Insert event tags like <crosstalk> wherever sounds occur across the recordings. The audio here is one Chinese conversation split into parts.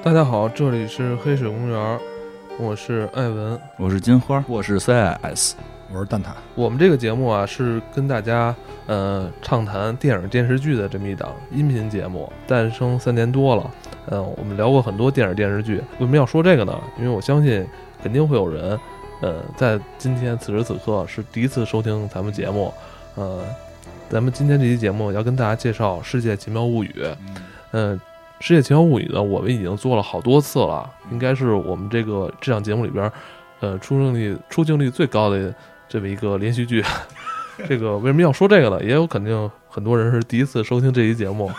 大家好，这里是黑水公园，我是艾文。我是金花，我是 CIS，我是蛋挞。我们这个节目啊，是跟大家呃畅谈电影电视剧的这么一档音频节目，诞生三年多了。嗯、我们聊过很多电影电视剧。为什么要说这个呢？因为我相信肯定会有人，呃，在今天此时此刻是第一次收听咱们节目。呃，咱们今天这期节目要跟大家介绍《世界奇妙物语》。嗯，《世界奇妙物语》呢，我们已经做了好多次了，应该是我们这个这档节目里边，呃，出镜率出镜率最高的这么一个连续剧。<laughs> 这个为什么要说这个呢？也有肯定很多人是第一次收听这期节目，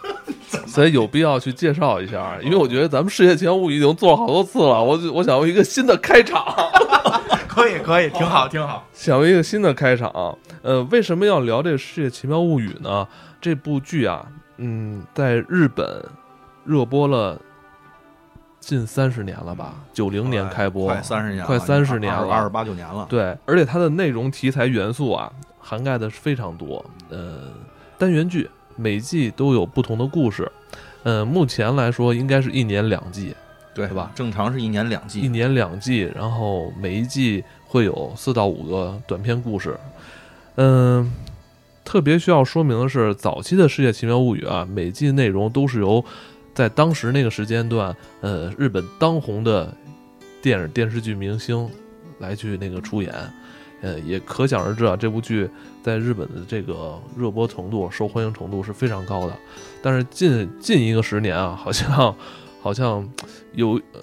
<laughs> 所以有必要去介绍一下。因为我觉得咱们《世界奇妙物语》已经做了好多次了，我我想用一个新的开场。<laughs> 可以可以，挺好挺好。想为一个新的开场，呃，为什么要聊这个《世界奇妙物语》呢？这部剧啊，嗯，在日本热播了近三十年了吧？九零年开播，快三十年了，快三十年了二十八九年了。对，而且它的内容题材元素啊，涵盖的是非常多。呃，单元剧每季都有不同的故事，呃，目前来说应该是一年两季，对对吧？正常是一年两季一，年两季，然后每一季会有四到五个短篇故事。嗯，特别需要说明的是，早期的《世界奇妙物语》啊，每季内容都是由在当时那个时间段，呃，日本当红的电影电视剧明星来去那个出演。呃，也可想而知啊，这部剧在日本的这个热播程度、受欢迎程度是非常高的。但是近近一个十年啊，好像好像有呃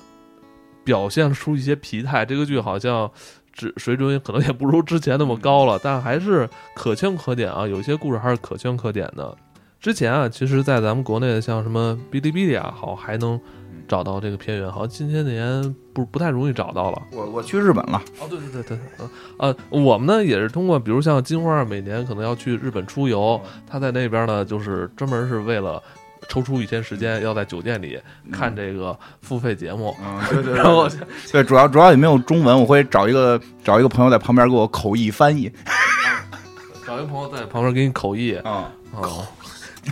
表现出一些疲态，这个剧好像只水准可能也不如之前那么高了，但还是可圈可点啊，有一些故事还是可圈可点的。之前啊，其实，在咱们国内的像什么哔哩哔哩啊，好还能找到这个片源，好像近些年不不太容易找到了。我我去日本了，哦，对对对对，呃呃，我们呢也是通过，比如像金花每年可能要去日本出游，他在那边呢就是专门是为了抽出一天时间，要在酒店里看这个付费节目。嗯，对对然后对，主要主要也没有中文，我会找一个找一个朋友在旁边给我口译翻译。找一个朋友在旁边给你口译啊，口，<laughs>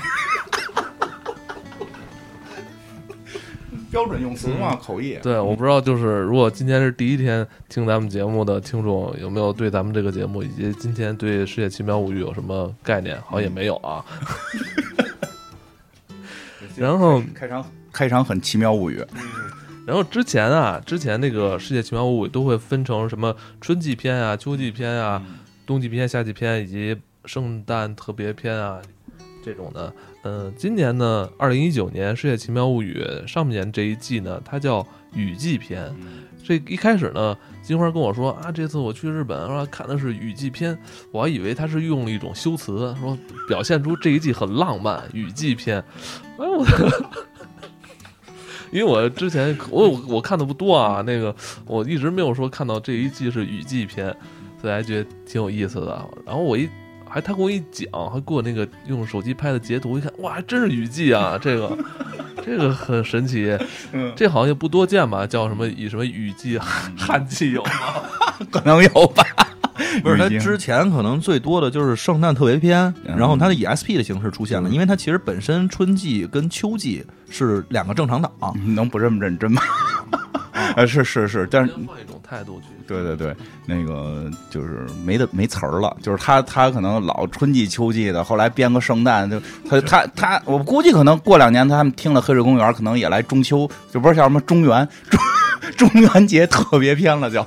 标准用词嘛，口译。对，我不知道，就是如果今天是第一天听咱们节目的听众，有没有对咱们这个节目以及今天对《世界奇妙物语》有什么概念？好像也没有啊。<laughs> 然后开场开场很奇妙物语，然后之前啊，之前那个《世界奇妙物语》都会分成什么春季篇啊、秋季篇啊、冬季篇、夏季篇以及圣诞特别篇啊这种的。嗯、今年呢，二零一九年《世界奇妙物语》上半年这一季呢，它叫雨季篇。这一开始呢，金花跟我说啊，这次我去日本，说看的是雨季篇，我还以为他是用了一种修辞，说表现出这一季很浪漫，雨季篇。哎，我，<laughs> 因为我之前我我看的不多啊，那个我一直没有说看到这一季是雨季篇，所以还觉得挺有意思的。然后我一还他给我一讲，还给我那个用手机拍的截图，一看哇，还真是雨季啊，这个 <laughs> 这个很神奇。嗯，这好像也不多见吧？叫什么以什么雨季、旱季有吗？<laughs> 可能有吧。不是他之前可能最多的就是圣诞特别篇，嗯然后它的以 SP 的形式出现了，因为它其实本身春季跟秋季是两个正常档，你能不这么认真吗？<laughs> 啊，是是是，但是换一种态度去。对对对，那个就是没的没词儿了，就是他他可能老春季秋季的，后来编个圣诞，就他他他，我估计可能过两年他们听了黑水公园，可能也来中秋，就不是叫什么中元中 <laughs> 中元节特别篇了，就。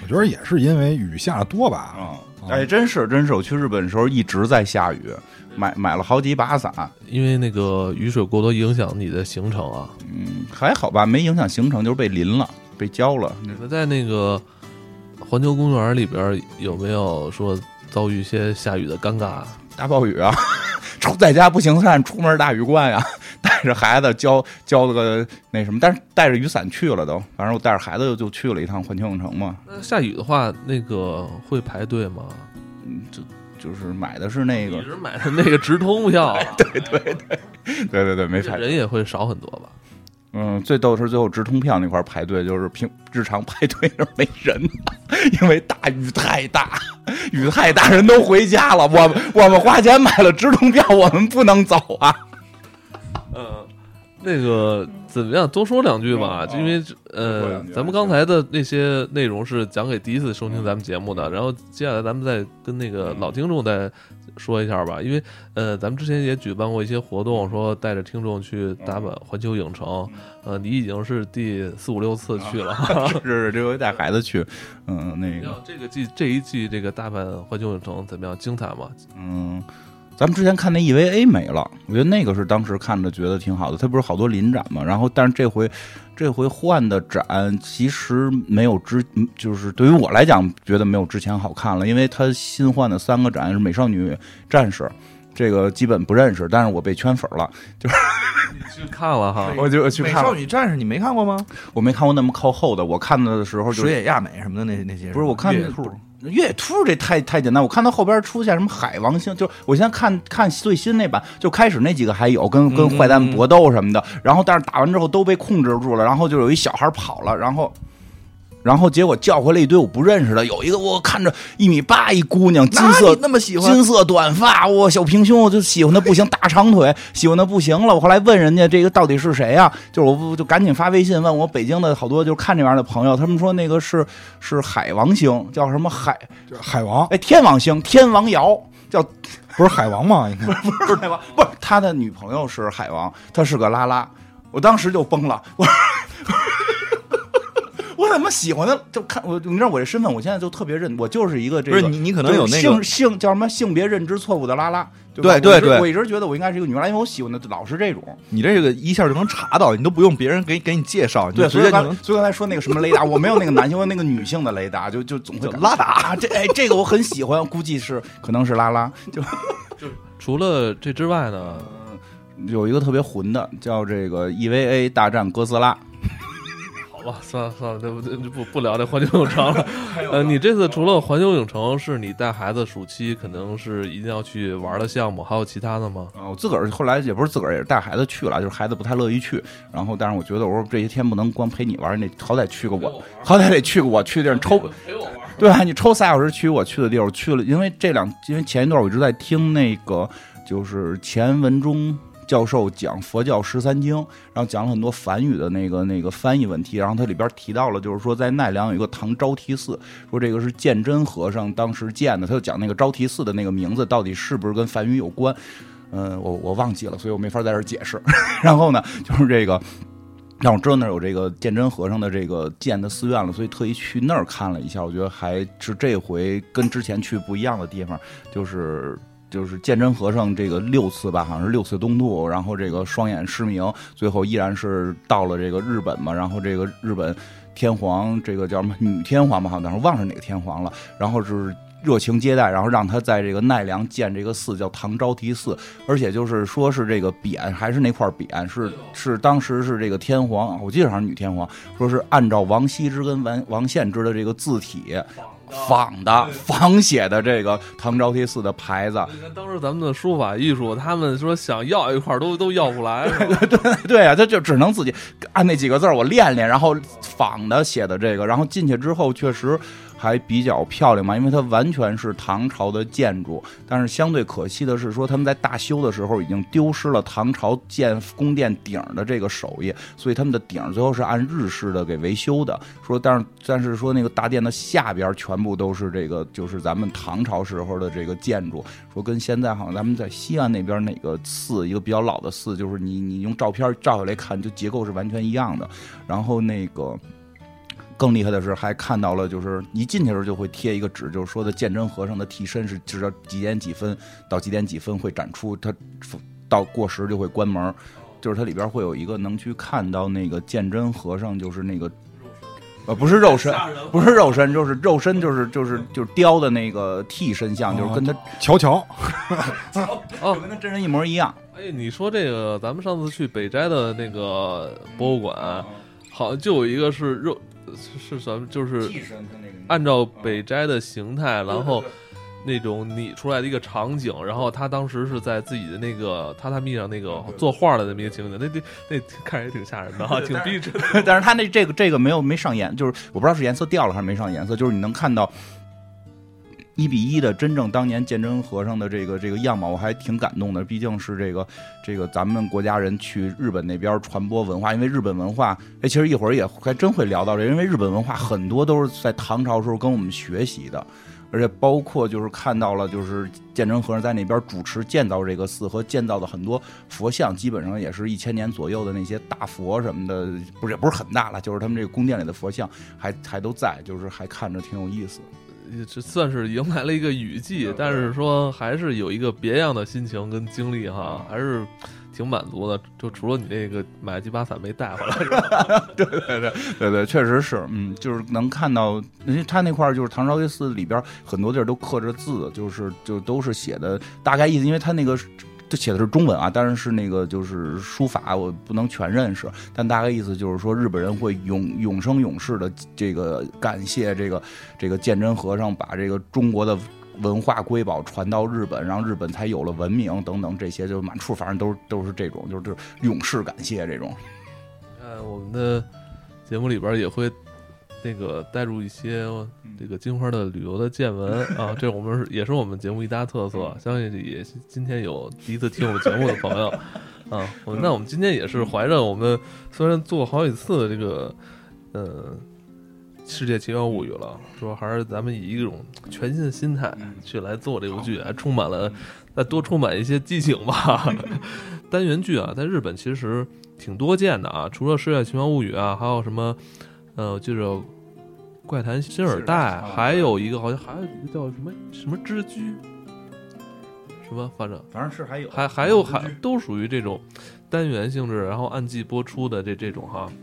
我觉得也是因为雨下的多吧。啊，哎，真是真是，我去日本的时候一直在下雨，买买了好几把伞，因为那个雨水过多影响你的行程啊。嗯，还好吧，没影响行程，就是被淋了，被浇了，你们在那个环球公园里边有没有说遭遇一些下雨的尴尬？大暴雨啊，<laughs> 出在家不行善，出门大雨灌呀。带着孩子浇浇了个那什么，但是带着雨伞去了都。反正我带着孩子就去了一趟环球影城嘛，那下雨的话，那个会排队吗？嗯，就就是买的是那个你，是买的那个直通票、啊，<laughs> 对对对对对，没排。人也会少很多吧？嗯，最逗的是最后直通票那块儿排队，就是平日常排队那儿没人，因为大雨太大，雨太大，人都回家了。我们我们花钱买了直通票，我们不能走啊。嗯，那个怎么样？多说两句吧，嗯因为多呃，咱们刚才的那些内容是讲给第一次收听咱们节目的，然后接下来咱们再跟那个老听众再说一下吧，因为呃，咱们之前也举办过一些活动，说带着听众去大阪环球影城，呃，你已经是第四五六次去了。是 <laughs> 是，这回带孩子去，嗯，那个，这个季这一季这个大阪环球影城怎么样？精彩吗？嗯。咱们之前看那 EVA 没了，我觉得那个是当时看着觉得挺好的。它不是好多临展嘛，然后但是这回这回换的展其实没有之，嗯就是对于我来讲觉得没有之前好看了，因为它新换的三个展是美少女战士，这个基本不认识，但是我被圈粉了，就 <laughs> 你去看了哈？<laughs> 我就去美看了。少女战士你没看过吗？我没看过那么靠后的，我看的时候就水野亚美什么的那那些不是我看月兔越野兔这太太简单，我看到后边出现什么海王星，就我现在看看最新那版，就开始那几个还有跟跟坏蛋搏斗什么的，然后但是打完之后都被控制住了，然后就有一小孩跑了，然后。然后结果叫回来一堆我不认识的，有一个我看着一米八一姑娘，金色那么喜欢金色短发，我，小平胸，我就喜欢的不行，大长腿，喜欢的不行了。我后来问人家这个到底是谁呀、就是我就赶紧发微信问我北京的好多就是看这玩意儿的朋友，他们说那个是是海王星，叫什么海海王哎天王星天王瑶，叫不是海王吗？应该 <laughs> 不是海王，不是他的女朋友是海王，他是个拉拉，我当时就崩了，我说。我怎么喜欢的就看我，你知道我这身份，我现在就特别认，我就是一个这个，不是你你可能有那个性性叫什么性别认知错误的拉拉，对对对我一直觉得我应该是一个女拉拉，因为我喜欢的老是这种。你这个一下就能查到，你都不用别人给给你介绍，你对，就所以刚所以刚才说那个什么雷达，我没有那个男性，那个女性的雷达，就就总会拉达啊，这哎这个我很喜欢，估计是可能是拉拉，就除了这之外呢，有一个特别混的，叫这个 EVA 大战哥斯拉。好吧，算了算了，对不对？不不聊这环球影城了。呃，你这次除了环球影城是你带孩子暑期可能是一定要去玩的项目，还有其他的吗？啊，我自个儿后来也不是自个儿，也是带孩子去了，就是孩子不太乐意去。然后，但是我觉得我说这些天不能光陪你玩，你好歹去个我，好歹得去个我去的地儿抽。陪我玩。对啊，你抽仨小时去我去的地儿，我去了，因为这两，因为前一段我一直在听那个，就是钱文忠教授讲佛教十三经，然后讲了很多梵语的那个那个翻译问题，然后它里边提到了，就是说在奈良有一个唐招提寺，说这个是鉴真和尚当时建的，他就讲那个招提寺的那个名字到底是不是跟梵语有关，嗯，我我忘记了，所以我没法在这儿解释。<laughs> 然后呢，就是这个。让我知道那儿有这个鉴真和尚的这个建的寺院了，所以特意去那儿看了一下，我觉得还是这回跟之前去不一样的地方，就是就是鉴真和尚这个六次吧，好像是六次东渡，然后这个双眼失明，最后依然是到了这个日本嘛，然后这个日本天皇这个叫什么女天皇吧，好像是忘了哪个天皇了，然后是。热情接待，然后让他在这个奈良建这个寺，叫唐招提寺，而且就是说是这个匾还是那块匾，是是当时是这个天皇，我记得好像是女天皇，说是按照王羲之跟王王献之的这个字体仿的仿写的这个唐招提寺的牌子，你看当时咱们的书法艺术，他们说想要一块儿都都要不来，是吧？<laughs> 对啊，他就只能自己按那几个字儿我练练，然后仿的写的这个，然后进去之后确实还比较漂亮嘛，因为它完全是唐朝的建筑，但是相对可惜的是说他们在大修的时候已经丢失了唐朝建宫殿顶的这个手艺，所以他们的顶最后是按日式的给维修的。说但是但是说那个大殿的下边全部都是这个就是咱们唐朝时候的这个建筑，说跟现在好像咱们在西安那边哪个寺，一个比较老的寺，就是你你用照片照下来看，就结构是完全一样的。然后那个更厉害的是，还看到了，就是一进去的时候就会贴一个纸，就是说的鉴真和尚的替身是知道几点几分到几点几分会展出，他到过时就会关门。就是它里边会有一个能去看到那个鉴真和尚，就是那个。呃，不是肉身，不是肉身，就是肉身，就是就是就是雕的那个替身像，就是跟他乔乔，<laughs> 哦跟他真人一模一样。哎，你说这个，咱们上次去北斋的那个博物馆，好像就有一个是肉，是是咱们就是按照北斋的形态，然后那种拟出来的一个场景，然后他当时是在自己的那个榻榻米上那个作画的那么一个情景，那那那看着也挺吓人的哈，挺逼真的。<laughs> 但是他那这个这个没有没上颜，就是我不知道是颜色掉了还是没上颜色，就是你能看到一比一的真正当年鉴真和尚的这个这个样貌，我还挺感动的。毕竟是这个这个咱们国家人去日本那边传播文化，因为日本文化，哎，其实一会儿也还真会聊到这，因为日本文化很多都是在唐朝时候跟我们学习的。而且包括就是看到了，就是鉴真和尚在那边主持建造这个寺和建造的很多佛像，基本上也是一千年左右的那些大佛什么的，不是也不是很大了，就是他们这个宫殿里的佛像还还都在，就是还看着挺有意思。这算是迎来了一个雨季，但是说还是有一个别样的心情跟经历哈，还是挺满足的。就除了你那个买几把伞没带回来，是吧？<laughs> 对对对对对，确实是，嗯，就是能看到，因为他那块儿就是唐朝街寺里边很多地儿都刻着字，就是就都是写的大概意思，因为他那个。这写的是中文啊，当然是那个就是书法，我不能全认识，但大概意思就是说，日本人会永永生永世的这个感谢这个这个鉴真和尚，把这个中国的文化瑰宝传到日本，让日本才有了文明等等这些，就满处反正都是都是这种，就是就是永世感谢这种。呃，我们的节目里边也会。那个带入一些这个金花的旅游的见闻 <laughs> 啊，这我们是也是我们节目一大特色。相信也今天有第一次听我们节目的朋友 <laughs> 啊，我那我们今天也是怀着我们虽然做好几次这个呃世界奇妙物语了，说还是咱们以一种全新的心态去来做这部剧，还充满了再多充满一些激情吧。<laughs> 单元剧啊，在日本其实挺多见的啊，除了世界奇妙物语啊，还有什么？呃，就是《怪谈新耳袋》，还有一个好像还有一个叫什么什么之居，什么反正反正是还有还还有还都属于这种单元性质，然后按季播出的这这种哈，嗯，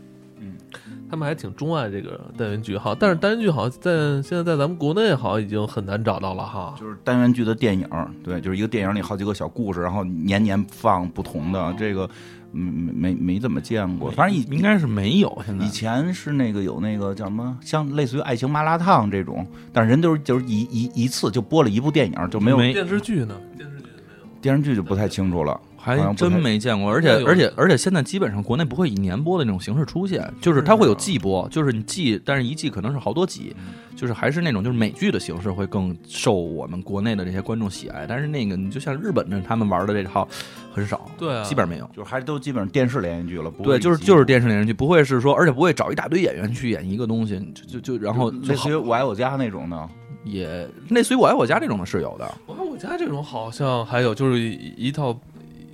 他们还挺钟爱这个单元剧哈，但是单元剧好像在现在在咱们国内好像已经很难找到了哈，就是单元剧的电影，对，就是一个电影里好几个小故事，然后年年放不同的这个。没没没怎么见过，反正以应该是没有。现在以前是那个有那个叫什么，像类似于《爱情麻辣烫》这种，但是人都是就是一一一次就播了一部电影，就没有电视剧呢。电视剧没有，电视剧就不太清楚了，还真没见过。而且而且而且现在基本上国内不会以年播的那种形式出现，就是它会有季播，就是你季，但是一季可能是好多集。就是还是那种就是美剧的形式会更受我们国内的这些观众喜爱，但是那个你就像日本的他们玩的这套很少，对，基本上没有，就是还都基本上电视连续剧了，对，就是就是电视连续剧，不会是说，而且不会找一大堆演员去演一个东西，就就就然后类似于我爱我家那种的，也类似于我爱我家这种的是有的，我爱我家这种好像还有就是一套。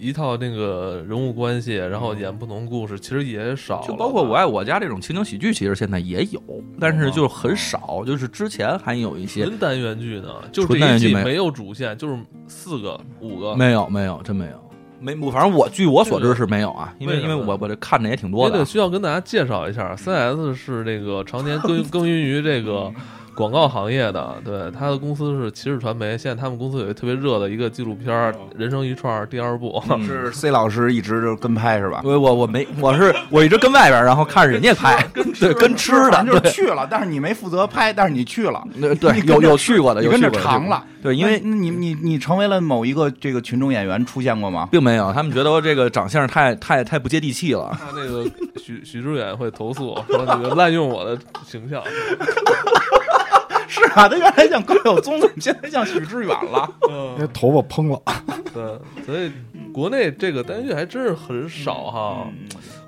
一套那个人物关系，然后演不同故事，其实也少。就包括《我爱我家》这种情景喜剧，其实现在也有，但是就很少。就是之前还有一些纯单元剧呢，就是这一季没有主线，就是四个、五个，没有，没有，真没有，没。反正我据我所知是没有啊，因为因为我我这看的也挺多的。需要跟大家介绍一下，CS 是这个常年耕 <laughs> 耕耘于这个。广告行业的，对他的公司是骑士传媒。现在他们公司有一个特别热的一个纪录片《人生一串》第二部，<laughs> 是 C 老师一直就跟拍是吧？我我我没，<laughs> 我是我一直跟外边，然后看人家拍，<laughs> 对，跟吃的，就是去了，但是你没负责拍，但是你去了，对，有有去过的，有跟着尝了，对，因为你你你成为了某一个这个群众演员出现过吗？并没有，他们觉得我这个长相太太太不接地气了。他那个许许志远会投诉说那个滥用我的形象。是啊，他原来像高晓松，怎么现在像许志远了？那头发蓬了。对，所以国内这个单元剧还真是很少哈。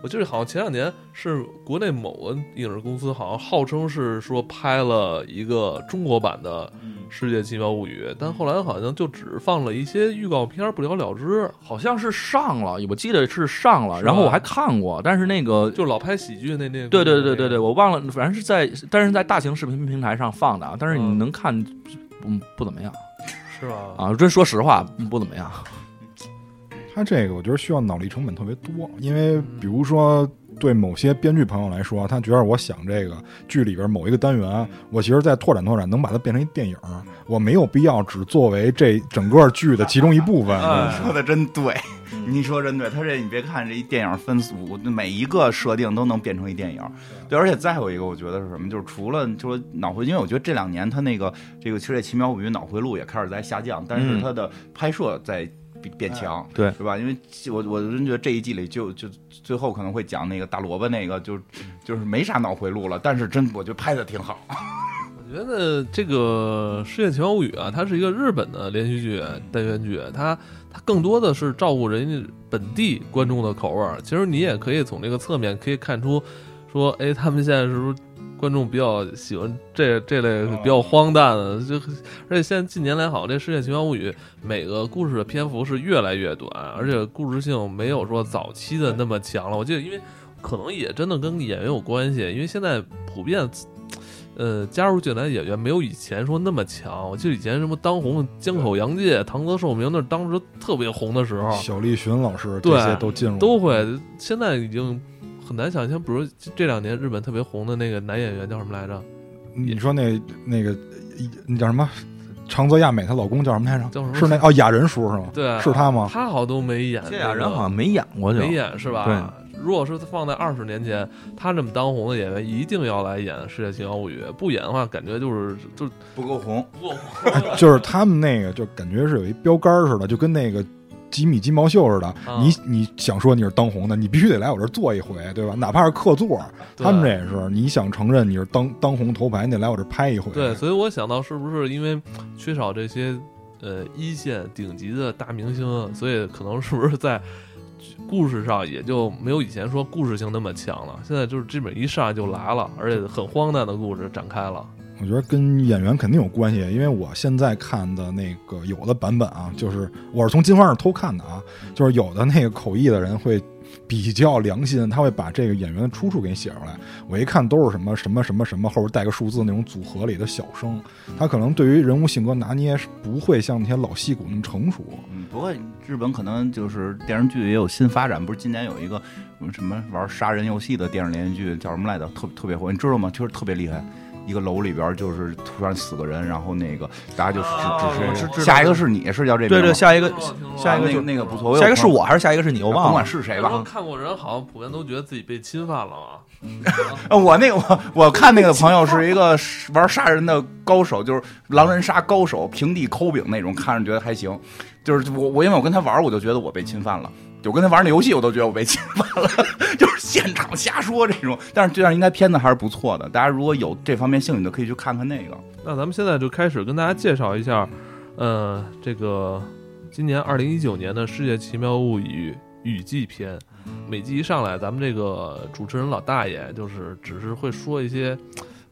我记得好像前两年是国内某个影视公司，好像号称是说拍了一个中国版的。《世界奇妙物语》，但后来好像就只放了一些预告片，不了了之。好像是上了，我记得是上了，然后我还看过，但是那个就老拍喜剧那那。对对对对对，我忘了，反正是在，但是在大型视频平台上放的，但是你能看，嗯，不怎么样，是吧？啊，真说实话，不怎么样。他这个我觉得需要脑力成本特别多，因为比如说。对某些编剧朋友来说，他觉得我想这个剧里边某一个单元，我其实再拓展拓展，能把它变成一电影，我没有必要只作为这整个剧的其中一部分。<laughs> 说的真对，你说真对。他这你别看这一电影分组，每一个设定都能变成一电影。对，而且再有一个，我觉得是什么？就是除了就是脑回，因为我觉得这两年他那个这个《其实奇妙物语》脑回路也开始在下降，但是他的拍摄在。变强，对，是吧？因为我我真觉得这一季里就就最后可能会讲那个大萝卜那个，就就是没啥脑回路了。但是真我觉得拍的挺好。我 <laughs> 觉我觉得这个《世界奇妙物语》啊，它是一个日本的连续剧单元剧，它它更多的是照顾人家本地观众的口味儿。其实你也可以从这个侧面可以看出，说，哎，他们现在是不是观众比较喜欢这这类比较荒诞的？就而且现在近年来，好像这《世界奇妙物语》每个故事的篇幅是越来越短，而且故事性没有说早期的那么强了。我记得，因为可能也真的跟演员有关系，因为现在普遍。呃，加入进来的演员没有以前说那么强。我记得以前什么当红的江口洋介、唐泽寿明，那是当时特别红的时候。小栗旬老师这些都进入，都会。现在已经很难想象，比如这两年日本特别红的那个男演员叫什么来着？你说那那个那叫什么？长泽亚美她老公叫什么来着？叫什么？是那哦，雅人叔是吗？对，是他吗？他好像都没演。这雅人好像没演过，没演是吧？对如果是放在二十年前，他这么当红的演员一定要来演《世界奇妙物语》，不演的话，感觉就是就不够红，不够红。<laughs> 就是他们那个，就感觉是有一标杆似的，就跟那个吉米金毛秀似的。你你想说你是当红的，你必须得来我这儿坐一回，对吧？哪怕是客座，他们这也是。你想承认你是当当红头牌，你得来我这儿拍一回。对，所以我想到是不是因为缺少这些呃一线顶级的大明星，所以可能是不是在。故事上也就没有以前说故事性那么强了，现在就是基本一上来就来了，而且很荒诞的故事展开了。我觉得跟演员肯定有关系，因为我现在看的那个有的版本啊，就是我是从金花上偷看的啊，就是有的那个口译的人会。比较良心，他会把这个演员的出处给写出来。我一看都是什么什么什么什么，后边带个数字那种组合里的小声，他可能对于人物性格拿捏不会像那些老戏骨那么成熟。嗯，不过日本可能就是电视剧也有新发展，不是今年有一个什么玩杀人游戏的电视连续剧叫什么来着？特特别火，你知道吗？确实特别厉害。一个楼里边就是突然死个人，然后那个大家就只只是下一个是你是叫这对对下一个下一个就那个不错，下一个是我还是下一个是你？我忘了，甭管是谁吧。看过人好像普遍都觉得自己被侵犯了啊。<laughs> 我那个我我看那个朋友是一个玩杀人的高手，就是狼人杀高手，平地抠饼那种，看着觉得还行。就是我我因为我跟他玩，我就觉得我被侵犯了。就跟他玩那游戏，我都觉得我被侵犯了，就是现场瞎说这种。但是这样应该片子还是不错的，大家如果有这方面兴趣的，可以去看看那个。那咱们现在就开始跟大家介绍一下，呃，这个今年二零一九年的《世界奇妙物语》雨季篇。每季一上来，咱们这个主持人老大爷就是只是会说一些。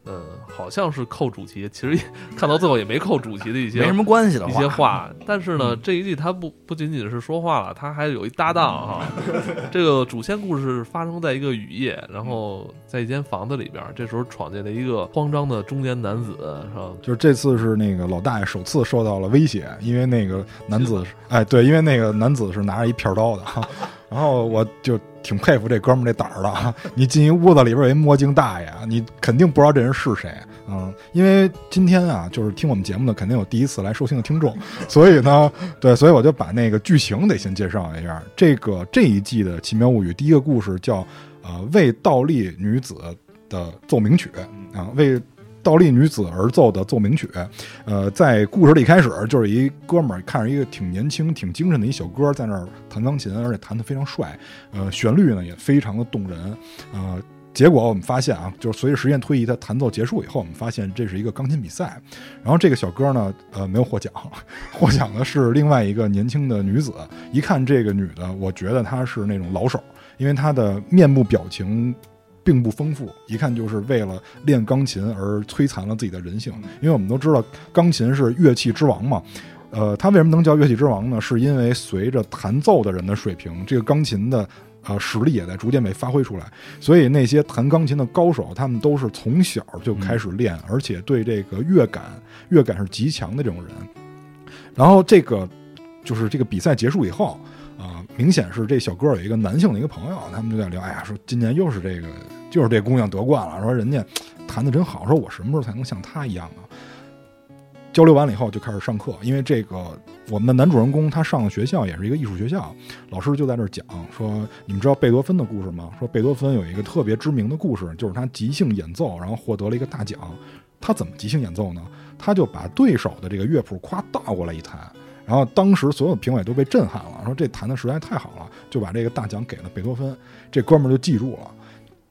嗯，好像是扣主题，其实看到最后也没扣主题的一些没什么关系的一些话。但是呢，这一季他不不仅仅是说话了，他还有一搭档哈。<laughs> 这个主线故事发生在一个雨夜，然后在一间房子里边，这时候闯进了一个慌张的中年男子，是吧？就是这次是那个老大爷首次受到了威胁，因为那个男子，哎，对，因为那个男子是拿着一片刀的哈，然后我就。挺佩服这哥们儿这胆儿的啊！<laughs> 你进一屋子里边有一墨镜大爷，你肯定不知道这人是谁，嗯，因为今天啊，就是听我们节目的肯定有第一次来收听的听众，所以呢，<laughs> 对，所以我就把那个剧情得先介绍一下。这个这一季的《奇妙物语》第一个故事叫呃为倒立女子的奏鸣曲啊，为。倒立女子而奏的奏鸣曲，呃，在故事的一开始，就是一哥们儿看着一个挺年轻、挺精神的一小哥在那儿弹钢琴，而且弹得非常帅，呃，旋律呢也非常的动人，呃，结果我们发现啊，就是随着时间推移，他弹奏结束以后，我们发现这是一个钢琴比赛，然后这个小哥呢，呃，没有获奖，<laughs> 获奖的是另外一个年轻的女子，一看这个女的，我觉得她是那种老手，因为她的面部表情。并不丰富，一看就是为了练钢琴而摧残了自己的人性。因为我们都知道，钢琴是乐器之王嘛。呃，它为什么能叫乐器之王呢？是因为随着弹奏的人的水平，这个钢琴的呃实力也在逐渐被发挥出来。所以那些弹钢琴的高手，他们都是从小就开始练，而且对这个乐感乐感是极强的这种人。然后这个就是这个比赛结束以后。明显是这小哥有一个男性的一个朋友，他们就在聊，哎呀，说今年又是这个，就是这姑娘得冠了，说人家弹的真好，说我什么时候才能像她一样啊？交流完了以后就开始上课，因为这个我们的男主人公他上的学校也是一个艺术学校，老师就在那儿讲说，你们知道贝多芬的故事吗？说贝多芬有一个特别知名的故事，就是他即兴演奏，然后获得了一个大奖。他怎么即兴演奏呢？他就把对手的这个乐谱夸倒过来一弹。然后当时所有评委都被震撼了，说这弹的实在太好了，就把这个大奖给了贝多芬。这哥们儿就记住了。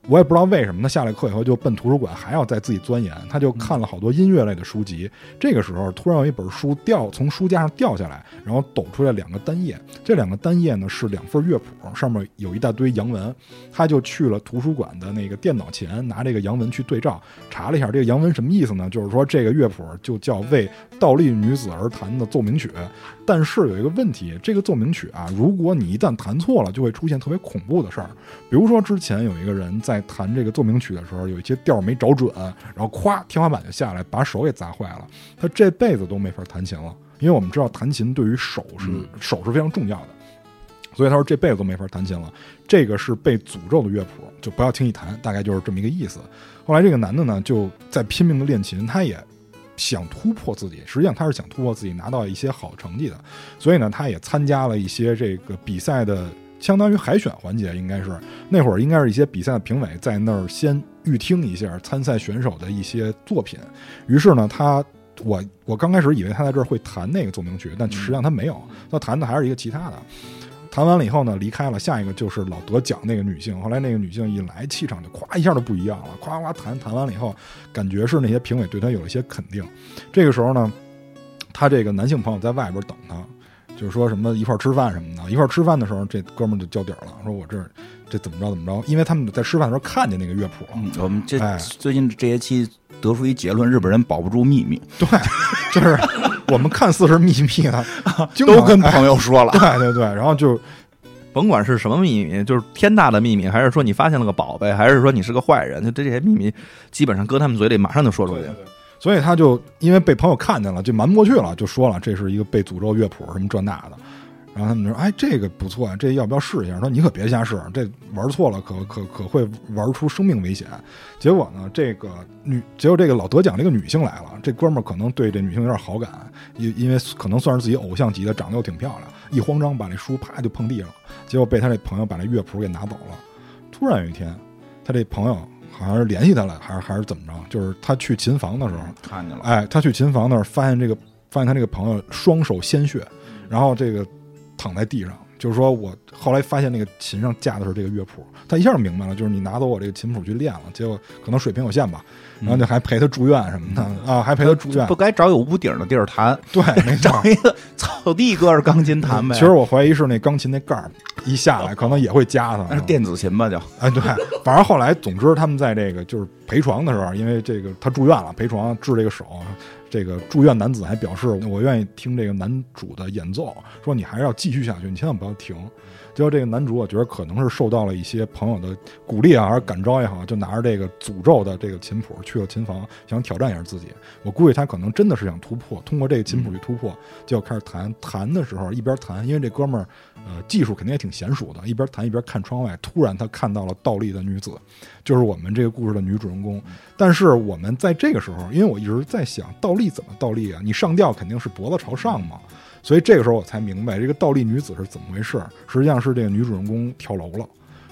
我也不知道为什么，他下了课以后就奔图书馆，还要再自己钻研。他就看了好多音乐类的书籍。这个时候，突然有一本书掉从书架上掉下来，然后抖出来两个单页。这两个单页呢是两份乐谱，上面有一大堆洋文。他就去了图书馆的那个电脑前，拿这个洋文去对照，查了一下这个洋文什么意思呢？就是说这个乐谱就叫为倒立女子而弹的奏鸣曲。但是有一个问题，这个奏鸣曲啊，如果你一旦弹错了，就会出现特别恐怖的事儿。比如说之前有一个人在弹这个奏鸣曲的时候，有一些调没找准，然后咵天花板就下来，把手给砸坏了。他这辈子都没法弹琴了，因为我们知道弹琴对于手是手是非常重要的，所以他说这辈子都没法弹琴了。这个是被诅咒的乐谱，就不要轻易弹，大概就是这么一个意思。后来这个男的呢，就在拼命的练琴，他也。想突破自己，实际上他是想突破自己，拿到一些好成绩的，所以呢，他也参加了一些这个比赛的，相当于海选环节，应该是那会儿应该是一些比赛的评委在那儿先预听一下参赛选手的一些作品，于是呢，他我我刚开始以为他在这儿会弹那个奏鸣曲，但实际上他没有，他弹的还是一个其他的。弹完了以后呢，离开了。下一个就是老得奖那个女性。后来那个女性一来，气场就咵一下就不一样了，咵咵弹弹完了以后，感觉是那些评委对她有了一些肯定。这个时候呢，他这个男性朋友在外边等他，就是说什么一块吃饭什么的。一块吃饭的时候，这哥们就交底儿了，说我这这怎么着怎么着？因为他们在吃饭的时候看见那个乐谱了。我们这最近这些期得出一结论：日本人保不住秘密。对，<laughs> 就是。我们看似是秘密的，<laughs> 都跟朋友说了。对对对，然后就甭管是什么秘密，就是天大的秘密，还是说你发现了个宝贝，还是说你是个坏人，就这些秘密，基本上搁他们嘴里马上就说出去。所以他就因为被朋友看见了，就瞒不过去了，就说了这是一个被诅咒乐谱什么这那的。然后他们就说：“哎，这个不错啊，这要不要试一下？”说：“你可别瞎试，这玩错了可可可会玩出生命危险。”结果呢，这个女，结果这个老得奖这个女性来了，这哥们儿可能对这女性有点好感，因因为可能算是自己偶像级的，长得又挺漂亮，一慌张把那书啪就碰地上了，结果被他这朋友把那乐谱给拿走了。突然有一天，他这朋友好像是联系他了，还是还是怎么着？就是他去琴房的时候看见了，哎，他去琴房那儿发现这个，发现他这个朋友双手鲜血，然后这个。躺在地上，就是说我后来发现那个琴上架的是这个乐谱，他一下明白了，就是你拿走我这个琴谱去练了，结果可能水平有限吧，然后就还陪他住院什么的啊，还陪他住院，不该找有屋顶的地儿弹，对，没 <laughs> 找一个草地搁着钢琴弹呗。其实我怀疑是那钢琴那盖儿一下来，可能也会加他，那是电子琴吧？就哎，对，反正后来，总之他们在这个就是陪床的时候，因为这个他住院了，陪床治这个手。这个住院男子还表示，我愿意听这个男主的演奏，说你还是要继续下去，你千万不要停。结果这个男主，我觉得可能是受到了一些朋友的鼓励啊，还是感召也好，就拿着这个诅咒的这个琴谱去了琴房，想挑战一下自己。我估计他可能真的是想突破，通过这个琴谱去突破，就要开始弹。弹的时候一边弹，因为这哥们儿呃技术肯定也挺娴熟的，一边弹一边看窗外。突然他看到了倒立的女子，就是我们这个故事的女主人公。但是我们在这个时候，因为我一直在想倒立怎么倒立啊？你上吊肯定是脖子朝上嘛。所以这个时候我才明白这个倒立女子是怎么回事。实际上是这个女主人公跳楼了，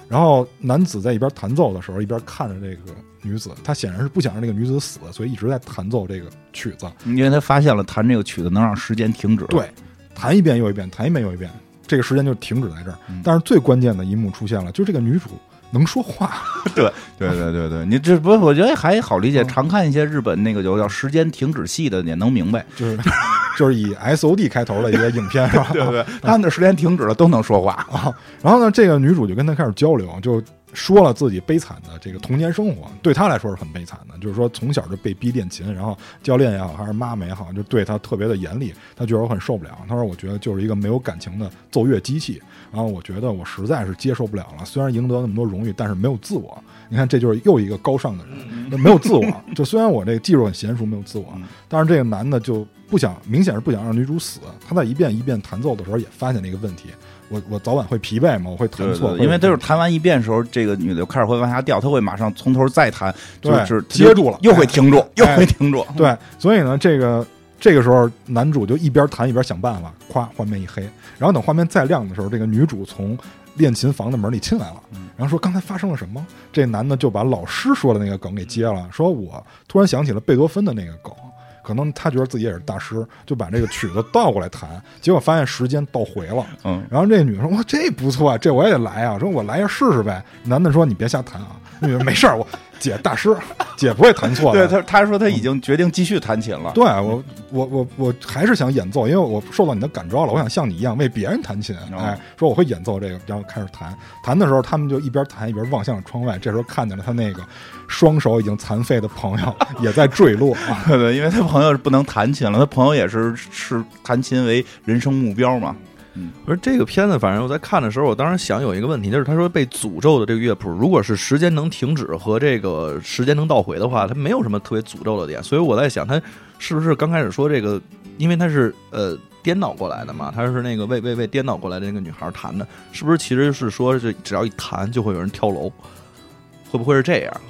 然后男子在一边弹奏的时候，一边看着这个女子。他显然是不想让这个女子死，所以一直在弹奏这个曲子。因为他发现了弹这个曲子能让时间停止。对，弹一遍又一遍，弹一遍又一遍，这个时间就停止在这儿。但是最关键的一幕出现了，就是这个女主。能说话，<laughs> 对对对对对，你这不，我觉得还好理解。常看一些日本那个就叫时间停止戏的，也能明白，就是 <laughs> 就是以 S O D 开头的一个影片，<laughs> 对对，他们的时间停止了都能说话啊。然后呢，这个女主就跟他开始交流，就。说了自己悲惨的这个童年生活，对他来说是很悲惨的。就是说，从小就被逼练琴，然后教练也好，还是妈妈也好，就对他特别的严厉。他觉得我很受不了。他说：“我觉得就是一个没有感情的奏乐机器。”然后我觉得我实在是接受不了了。虽然赢得那么多荣誉，但是没有自我。你看，这就是又一个高尚的人，没有自我。<laughs> 就虽然我这个技术很娴熟，没有自我，但是这个男的就不想，明显是不想让女主死。他在一遍一遍弹奏的时候，也发现了一个问题。我我早晚会疲惫嘛，我会弹错，因为都是弹完一遍的时候，这个女的就开始会往下掉，她会马上从头再弹，就是接住了，又会停住，又会停住。对，所以呢，这个这个时候男主就一边弹一边想办法，咵，画面一黑，然后等画面再亮的时候，这个女主从练琴房的门里进来了，然后说刚才发生了什么？这男的就把老师说的那个梗给接了，说我突然想起了贝多芬的那个梗。可能他觉得自己也是大师，就把这个曲子倒过来弹，<laughs> 结果发现时间倒回了。嗯，然后这女的说：“哇，这不错，这我也得来啊！”说：“我来一下试试呗。”男的说：“你别瞎弹啊，女的没事儿，我姐大师，姐不会弹错的。对他，他说他已经决定继续弹琴了。对我，我我我还是想演奏，因为我受到你的感召了，我想像你一样为别人弹琴。哦哎，说我会演奏这个，然后开始弹。弹的时候，他们就一边弹一边望向了窗外。这时候看见了他那个双手已经残废的朋友 <laughs> 也在坠落。啊对对，因为他朋友是不能弹琴了，他朋友也是视弹琴为人生目标嘛。不是这个片子，反正我在看的时候，我当时想有一个问题，就是他说被诅咒的这个乐谱，如果是时间能停止和这个时间能倒回的话，它没有什么特别诅咒的点。所以我在想，他是不是刚开始说这个，因为他是呃颠倒过来的嘛，他是那个为为为颠倒过来的那个女孩弹的，是不是其实是说这只要一弹就会有人跳楼？会不会是这样？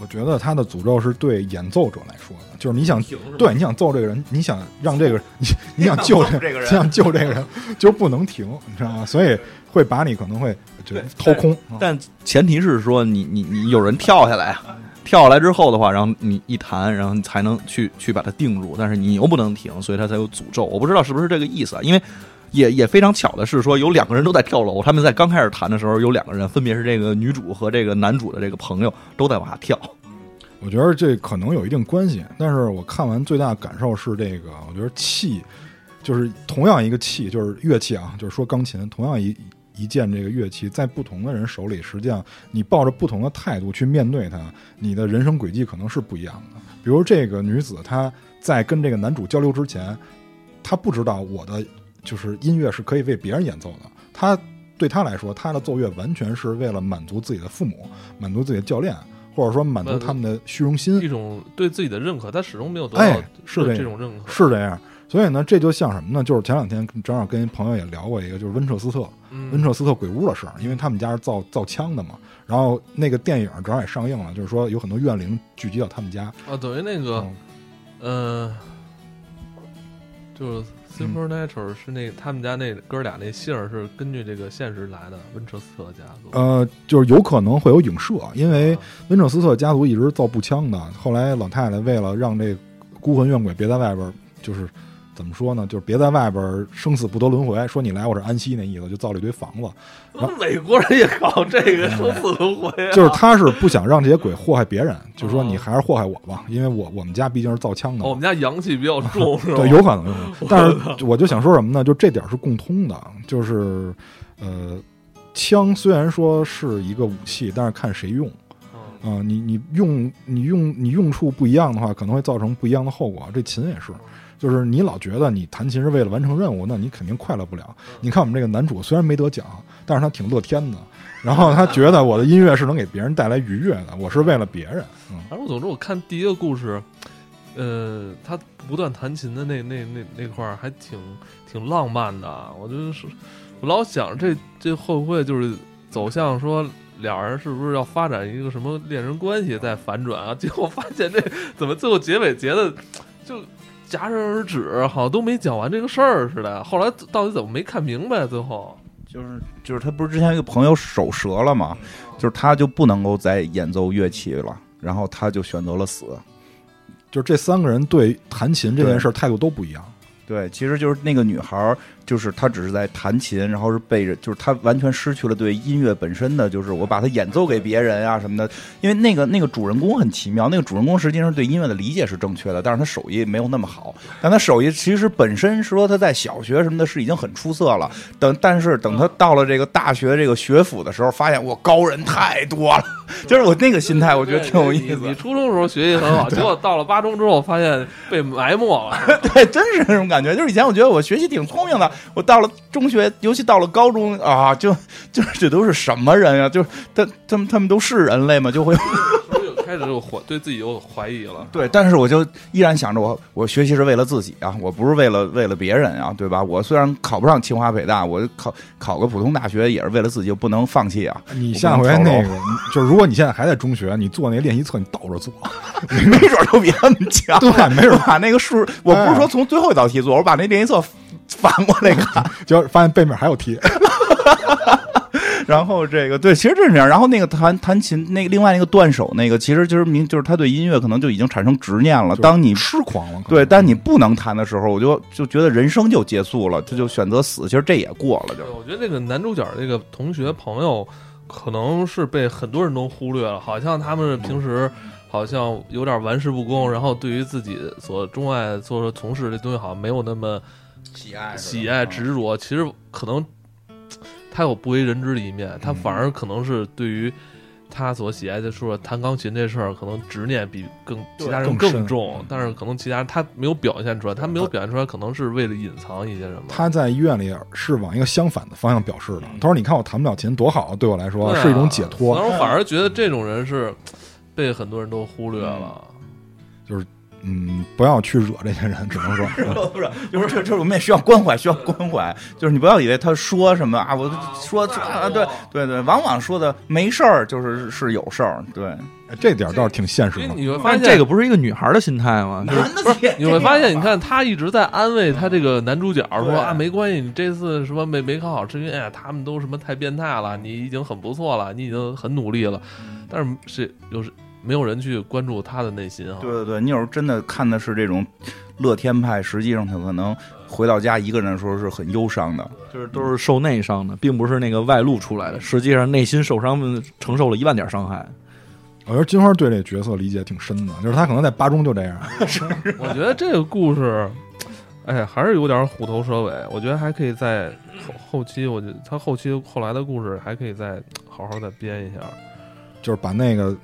我觉得他的诅咒是对演奏者来说的，就是你想对你想揍这个人，你想让这个人你 <laughs> 你想救这 <laughs> 这个人想救这个人，就不能停，你知道吗？所以会把你可能会就对掏空。啊但前提是说你你你有人跳下来啊，跳下来之后的话，然后你一弹，然后你才能去去把它定住，但是你又不能停，所以它才有诅咒。我不知道是不是这个意思啊？因为也也非常巧的是说，有两个人都在跳楼，他们在刚开始谈的时候，有两个人分别是这个女主和这个男主的这个朋友都在往下跳。我觉得这可能有一定关系，但是我看完最大的感受是这个，我觉得气就是同样一个气，就是乐器啊，就是说钢琴，同样一一件这个乐器，在不同的人手里，实际上你抱着不同的态度去面对它，你的人生轨迹可能是不一样的。比如这个女子，她在跟这个男主交流之前，她不知道我的就是音乐是可以为别人演奏的，他。对他来说，他的奏乐完全是为了满足自己的父母，满足自己的教练，或者说满足他们的虚荣心。一种对自己的认可，他始终没有得哎到这是这样种认可。是这样。所以呢，这就像什么呢？就是前两天正好跟朋友也聊过一个，就是温彻斯特，嗯温彻斯特鬼屋的事儿，因为他们家是造造枪的嘛。然后那个电影正好也上映了，就是说有很多怨灵聚集到他们家。啊，等于那个，嗯呃，就是 Supernatural 是那他们家那哥俩那姓儿是根据这个现实来的，温彻斯特家族。呃，就是有可能会有影射，因为啊温彻斯特家族一直造步枪的。后来老太太为了让这孤魂怨鬼别在外边，就是怎么说呢？就是别在外边儿生死不得轮回，说你来我这儿安息那意思，就造了一堆房子。<laughs> 美国人也搞这个生死轮回啊？就是他是不想让这些鬼祸害别人，就是说哦你还是祸害我吧，因为我我们家毕竟是造枪的。哦我们家阳气比较重，是吧？对，有可能，有可能。<laughs> 但是我就想说什么呢？就这点儿是共通的，就是呃，枪虽然说是一个武器，但是看谁用。嗯啊、你你用你用你用处不一样的话，可能会造成不一样的后果。这琴也是，就是你老觉得你弹琴是为了完成任务，那你肯定快乐不了。你看我们这个男主虽然没得奖，但是他挺乐天的，然后他觉得我的音乐是能给别人带来愉悦的，我是为了别人。嗯，反正我总之我看第一个故事，呃，他不断弹琴的那那那那块儿还挺挺浪漫的。我就是我老想这这会不会就是走向说俩人是不是要发展一个什么恋人关系再反转啊？<laughs> 结果发现这怎么最后结尾结的就戛然而止，好像都没讲完这个事儿似的。后来到底怎么没看明白？最后就是就是他不是之前一个朋友手折了吗，就是他就不能够再演奏乐器了，然后他就选择了死。就是这三个人对弹琴这件事儿态度都不一样。对，其实就是那个女孩儿，就是他只是在弹琴，然后是被人，就是他完全失去了对音乐本身的，就是我把它演奏给别人啊什么的。因为那个那个主人公很奇妙，那个主人公实际上对音乐的理解是正确的，但是他手艺没有那么好。但他手艺其实本身说他在小学什么的是已经很出色了，等但是等他到了这个大学这个学府的时候，发现我高人太多了，就是我那个心态，我觉得挺有意思 <laughs> 你初中的时候学习很好，结果到了八中之后发现被埋没了。<laughs> <laughs> 对，真是那种感觉。就是以前我觉得我学习挺聪明的，我到了中学，尤其到了高中啊，就就是这都是什么人呀、就是他他们他们都是人类吗？就会 <laughs> 就开始就怀对自己有怀疑了。对，但是我就依然想着我我学习是为了自己啊，我不是为了为了别人啊，对吧？我虽然考不上清华北大，我考考个普通大学也是为了自己，我不能放弃啊。你下回那个，就是如果你现在还在中学，你做那练习册，你倒着做，<laughs> 没准就比他们强。对没准儿把那个数，我不是说从最后一道题做，我把那练习册反过来看。结 <laughs> 果发现背面还有题。<laughs> 然后这个对，其实就是这样。然后那个弹弹琴，那个另外那个断手那个，其实就是明就是他对音乐可能就已经产生执念了。当你痴狂了，对，但你不能弹的时候，我就就觉得人生就结束了，他就选择死。其实这也过了，就对，我觉得那个男主角这个同学朋友，可能是被很多人都忽略了，好像他们平时好像有点玩世不恭，然后对于自己所钟爱、所从事的东西好像没有那么喜爱喜爱执着。其实可能他有不为人知的一面，他反而可能是对于。他所喜爱的说弹钢琴这事儿，可能执念比更其他人更重，但是可能其他人他没有表现出来，他没有表现出来，可能是为了隐藏一些什么。他在医院里是往一个相反的方向表示的。他说：“你看我弹不了琴多好，对我来说是一种解脱。”我反而觉得这种人是被很多人都忽略了，就是。嗯，不要去惹这些人，<laughs> 只能说 <laughs> 不是，就是这这我们也需要关怀，需要关怀。就是你不要以为他说什么啊，我说啊，对对对，往往说的没事儿，就是是有事儿。对，这点倒是挺现实的。你会发现这个不是一个女孩的心态吗？男的，你会发现，你看他一直在安慰他这个男主角，说啊，没关系，你这次什么没没考好，是因为哎呀，他们都什么太变态了，你已经很不错了，你已经很努力了，但是是又是。没有人去关注他的内心啊！对对对，你有时候真的看的是这种乐天派，实际上他可能回到家一个人的时候是很忧伤的，就是都是受内伤的，并不是那个外露出来的。实际上内心受伤，承受了一万点伤害。我觉得金花对这角色理解挺深的，就是他可能在八中就这样。我觉得这个故事，哎，还是有点虎头蛇尾。我觉得还可以在后后期，我觉得他后期后来的故事还可以再好好再编一下，就是把那个。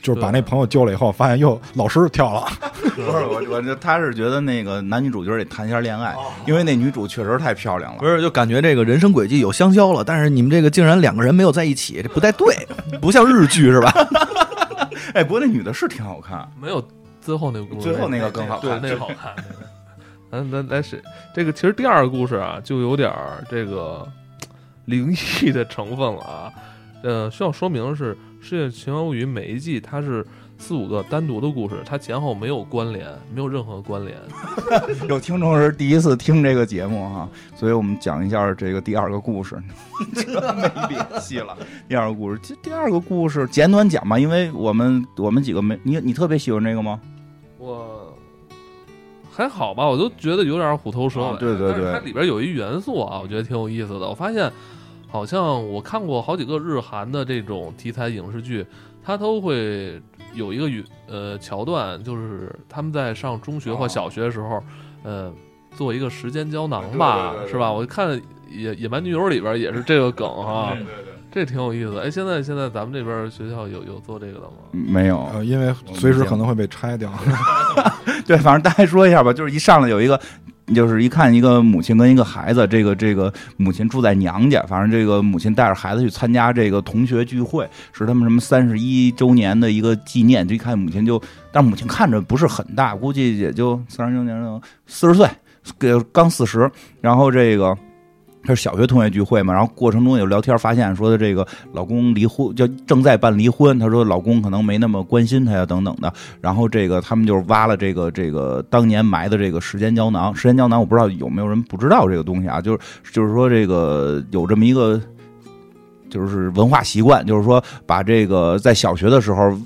就是把那朋友救了以后，发现又老师跳了。<laughs> 不是我，我就他是觉得那个男女主角得谈一下恋爱，因为那女主确实太漂亮了。不是，就感觉这个人生轨迹有相交了，但是你们这个竟然两个人没有在一起，这不太对，<laughs> 不像日剧是吧？<laughs> 哎，不过那女的是挺好看，没有最后那个故事，最后那个更好看，对，那个好看。咱咱来是这个，其实第二个故事啊，就有点这个灵异的成分了啊。呃，需要说明的是。《世界奇妙物语》每一季它是四五个单独的故事，它前后没有关联，没有任何关联。<laughs> 有听众是第一次听这个节目哈，所以我们讲一下这个第二个故事。<laughs> 没联系了。第二个故事，这第二个故事简短讲吧，因为我们我们几个没你，你特别喜欢这个吗？我还好吧，我都觉得有点虎头蛇尾。对对对，它里边有一元素啊，我觉得挺有意思的。我发现。好像我看过好几个日韩的这种题材影视剧，它都会有一个语呃桥段，就是他们在上中学或小学的时候，呃，做一个时间胶囊吧，是吧？我看《野野蛮女友》里边也是这个梗哈，<laughs> 这挺有意思。哎，现在现在咱们这边学校有有做这个的吗？没有，因为随时可能会被拆掉。<laughs> 对，反正大家说一下吧，就是一上来有一个。就是一看一个母亲跟一个孩子，这个这个母亲住在娘家，反正这个母亲带着孩子去参加这个同学聚会，是他们什么三十一周年的一个纪念。就一看母亲就，但母亲看着不是很大，估计也就三十周年四十岁，给刚四十，然后这个。他是小学同学聚会嘛，然后过程中有聊天，发现说的这个老公离婚，就正在办离婚。他说老公可能没那么关心她呀，等等的。然后这个他们就挖了这个这个当年埋的这个时间胶囊。时间胶囊我不知道有没有人不知道这个东西啊？就是就是说这个有这么一个就是文化习惯，就是说把这个在小学的时候，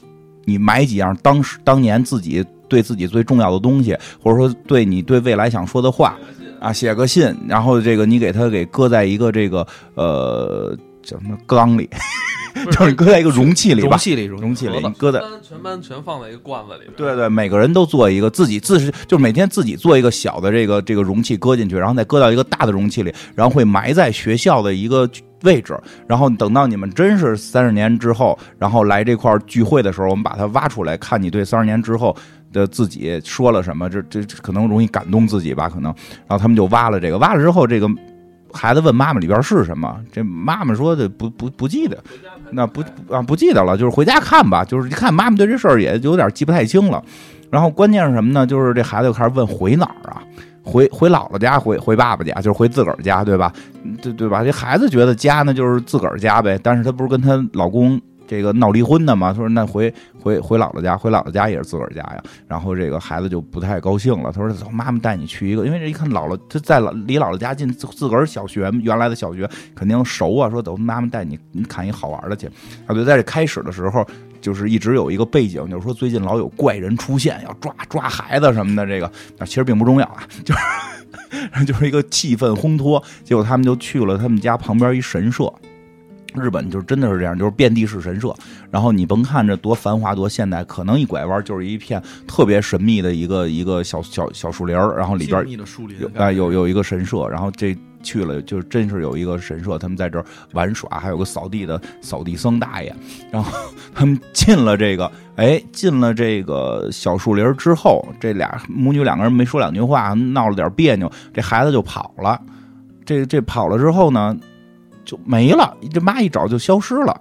你埋几样当时当年自己对自己最重要的东西，或者说对你对未来想说的话。啊，写个信，然后这个你给他给搁在一个这个呃叫什么缸里，<laughs> 就是搁在一个容器里吧，容器里，容器里，搁在全班全放在一个罐子里边。对对，每个人都做一个自己自是，就是每天自己做一个小的这个这个容器搁进去，然后再搁到一个大的容器里，然后会埋在学校的一个位置，然后等到你们真是三十年之后，然后来这块聚会的时候，我们把它挖出来，看你对三十年之后。的自己说了什么？这这可能容易感动自己吧？可能，然后他们就挖了这个，挖了之后，这个孩子问妈妈里边是什么？这妈妈说的不不不记得，那不啊不记得了，就是回家看吧。就是一看妈妈对这事儿也有点记不太清了。然后关键是什么呢？就是这孩子又开始问回哪儿啊？回回姥姥家，回回爸爸家，就是回自个儿家，对吧？对对吧？这孩子觉得家呢就是自个儿家呗，但是他不是跟他老公。这个闹离婚的嘛，他说那回回回姥姥家，回姥姥家也是自个儿家呀。然后这个孩子就不太高兴了，他说：“走，妈妈带你去一个，因为这一看姥姥他在老离姥姥家近，自自个儿小学原来的小学肯定熟啊。说走，妈妈带你你看一好玩的去。啊，对，在这开始的时候，就是一直有一个背景，就是说最近老有怪人出现，要抓抓孩子什么的。这个啊，其实并不重要啊，就是 <laughs> 就是一个气氛烘托。结果他们就去了他们家旁边一神社。日本就真的是这样，就是遍地是神社。然后你甭看这多繁华多现代，可能一拐弯就是一片特别神秘的一个一个小小小树林儿，然后里边静谧的树林有啊有有一个神社，然后这去了就真是有一个神社，他们在这儿玩耍，还有个扫地的扫地僧大爷，然后他们进了这个哎进了这个小树林儿之后，这俩母女两个人没说两句话，闹了点别扭，这孩子就跑了。这这跑了之后呢，就没了，这妈一找就消失了。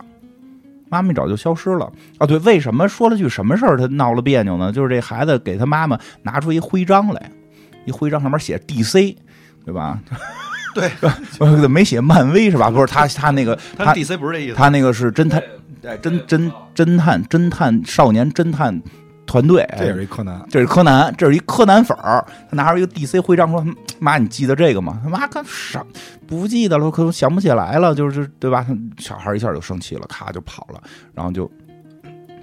妈妈一找就消失了啊！对，为什么说了句什么事儿他闹了别扭呢？就是这孩子给他妈妈拿出一徽章来，一徽章上面写 DC，对吧？对，<laughs> 呃没写漫威是吧？不是他他那个他 DC 不是这意思，他那个是侦探，哎侦侦侦探侦探少年侦探团队，这也是一柯南，这是柯南，这是一柯南粉儿，他拿着一个 DC 徽章说：“妈，你记得这个吗？”他妈，干啥不记得了？可能想不起来了，就是对吧？小孩一下就生气了，咔就跑了，然后就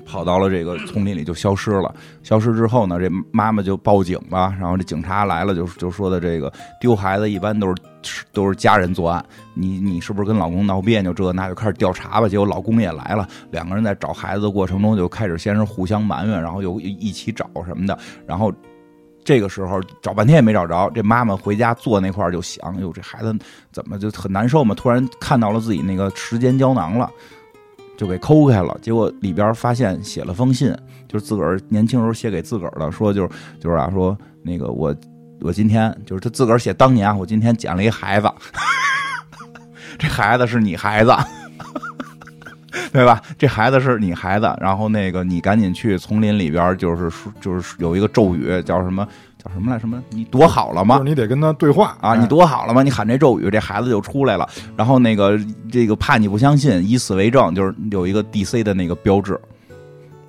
跑到了这个丛林里，就消失了。消失之后呢，这妈妈就报警吧，然后这警察来了，就就说的这个丢孩子一般都是都是家人作案，你你是不是跟老公闹别扭？这那就开始调查吧。结果老公也来了，两个人在找孩子的过程中就开始先是互相埋怨，然后又一起找什么的，然后。这个时候找半天也没找着，这妈妈回家坐那块儿就想：哟，这孩子怎么就很难受嘛？突然看到了自己那个时间胶囊了，就给抠开了。结果里边发现写了封信，就是自个儿年轻时候写给自个儿的，说就是就是啊，说那个我我今天就是他自个儿写当年我今天捡了一孩子，<laughs> 这孩子是你孩子。<laughs> 对吧？这孩子是你孩子，然后那个你赶紧去丛林里边，就是就是有一个咒语，叫什么叫什么来？什么？你躲好了吗？你得跟他对话啊！你躲好了吗？你喊这咒语，这孩子就出来了。然后那个这个怕你不相信，以此为证，就是有一个 DC 的那个标志。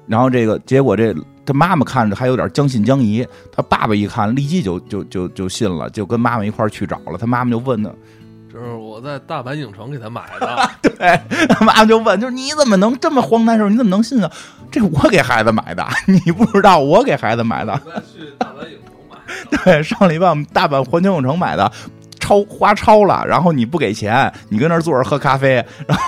然后这个结果，这他妈妈看着还有点将信将疑，他爸爸一看，立即就就就就信了，就跟妈妈一块去找了。他妈妈就问他。就是我在大阪影城给他买的，<laughs> 对，他妈就问，就是你怎么能这么荒诞事你怎么能信啊？这我给孩子买的，你不知道我给孩子买的。去大阪影城买。<laughs> 对，上礼拜我们大阪环球影城买的，超花超了，然后你不给钱，你跟那坐着喝咖啡，然后。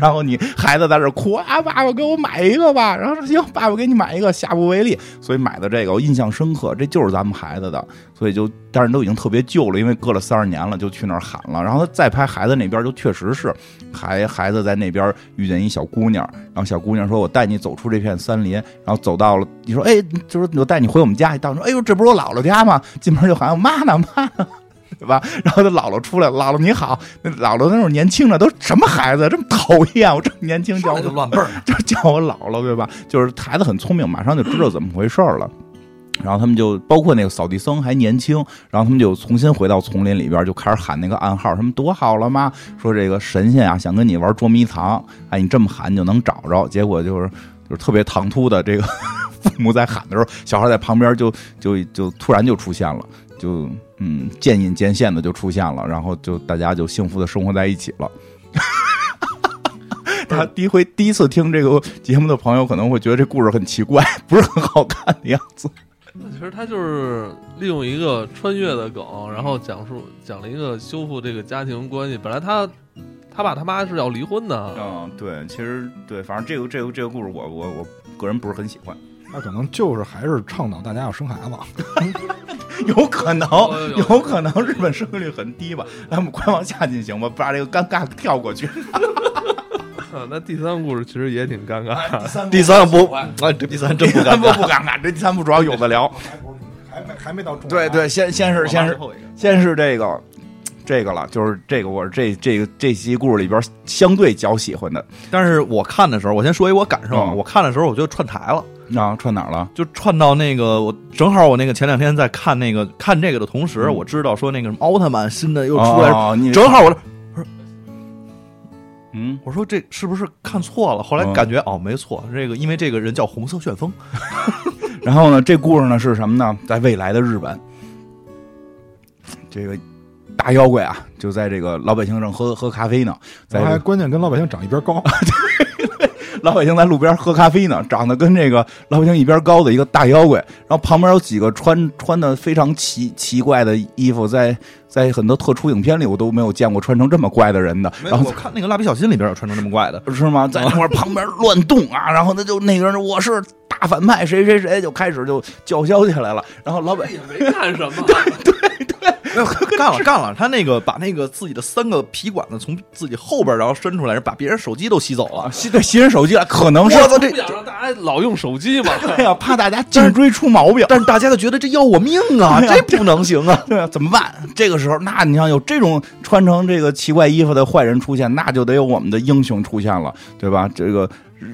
然后你孩子在这哭啊，爸爸给我买一个吧。然后说行，爸爸给你买一个，下不为例。所以买的这个我印象深刻，这就是咱们孩子的。所以就，但是都已经特别旧了，因为隔了三十年了，就去那儿喊了。然后他再拍孩子那边，就确实是孩孩子在那边遇见一小姑娘，然后小姑娘说：“我带你走出这片森林。”然后走到了，你说：“哎，就是我带你回我们家。”一到说：“哎呦，这不是我姥姥家吗？”进门就喊妈呢，妈呢。对吧？<laughs> 然后他姥姥出来，姥姥你好。那姥姥那时候年轻的都什么孩子，这么讨厌？我这么年轻叫我就乱辈儿，<laughs> 就叫我姥姥，对吧？就是孩子很聪明，马上就知道怎么回事了。然后他们就包括那个扫地僧还年轻，然后他们就重新回到丛林里边，就开始喊那个暗号，什么躲好了吗？说这个神仙啊，想跟你玩捉迷藏，哎，你这么喊就能找着。结果就是就是特别唐突的，这个 <laughs> 父母在喊的时候，小孩在旁边就就就突然就出现了，就。嗯，渐隐渐现的就出现了，然后就大家就幸福的生活在一起了。<laughs> 他第一回第一次听这个节目的朋友可能会觉得这故事很奇怪，不是很好看的样子。其实他就是利用一个穿越的梗，然后讲述讲了一个修复这个家庭关系。本来他他爸他妈是要离婚的。嗯，对，其实对，反正这个这个这个故事，我我我个人不是很喜欢。他可能就是还是倡导大家要生孩子，<laughs> 有可能，有可能日本生育率很低吧？咱们快往下进行吧，把这个尴尬跳过去。那第三个故事其实也挺尴尬。第三个不，啊，第三真不尴尬，不尴尬。这第三部主要有的聊，<laughs> 还没还没到。对对，先先是先是先是这个这个了，就是这个我是这这个这期故事里边相对较喜欢的。但是我看的时候，我先说一我感受，我看的时候我就串台了。啊，串哪儿了？就串到那个，我正好我那个前两天在看那个看这个的同时，我知道说那个什么奥特曼新的又出来，正好我说，嗯，我说这是不是看错了？后来感觉哦，没错，这个因为这个人叫红色旋风。<laughs> 然后呢，这故事呢是什么呢？在未来的日本，这个大妖怪啊，就在这个老百姓正喝喝咖啡呢，在还关键跟老百姓长一边高。<laughs> 老百姓在路边喝咖啡呢，长得跟这个老百姓一边高的一个大妖怪，然后旁边有几个穿穿的非常奇奇怪的衣服，在在很多特殊影片里我都没有见过穿成这么怪的人的，然后我看那个蜡笔小新里边有穿成这么怪的，<laughs> 是吗？在那块旁边乱动啊，然后他就那个人我是大反派，谁谁谁就开始就叫嚣起来了，然后老百也没干什么，<laughs> 没有 <laughs> 干了干了，他那个把那个自己的三个皮管子从自己后边然后伸出来，把别人手机都吸走了。吸对吸人手机了，可能是我操这不想让大家老用手机嘛。<laughs> 对呀，怕大家颈椎出毛病。但是大家都觉得这要我命啊，<laughs> 啊这不能行啊！对啊，怎么办？这个时候，那你像有这种穿成这个奇怪衣服的坏人出现，那就得有我们的英雄出现了，对吧？这个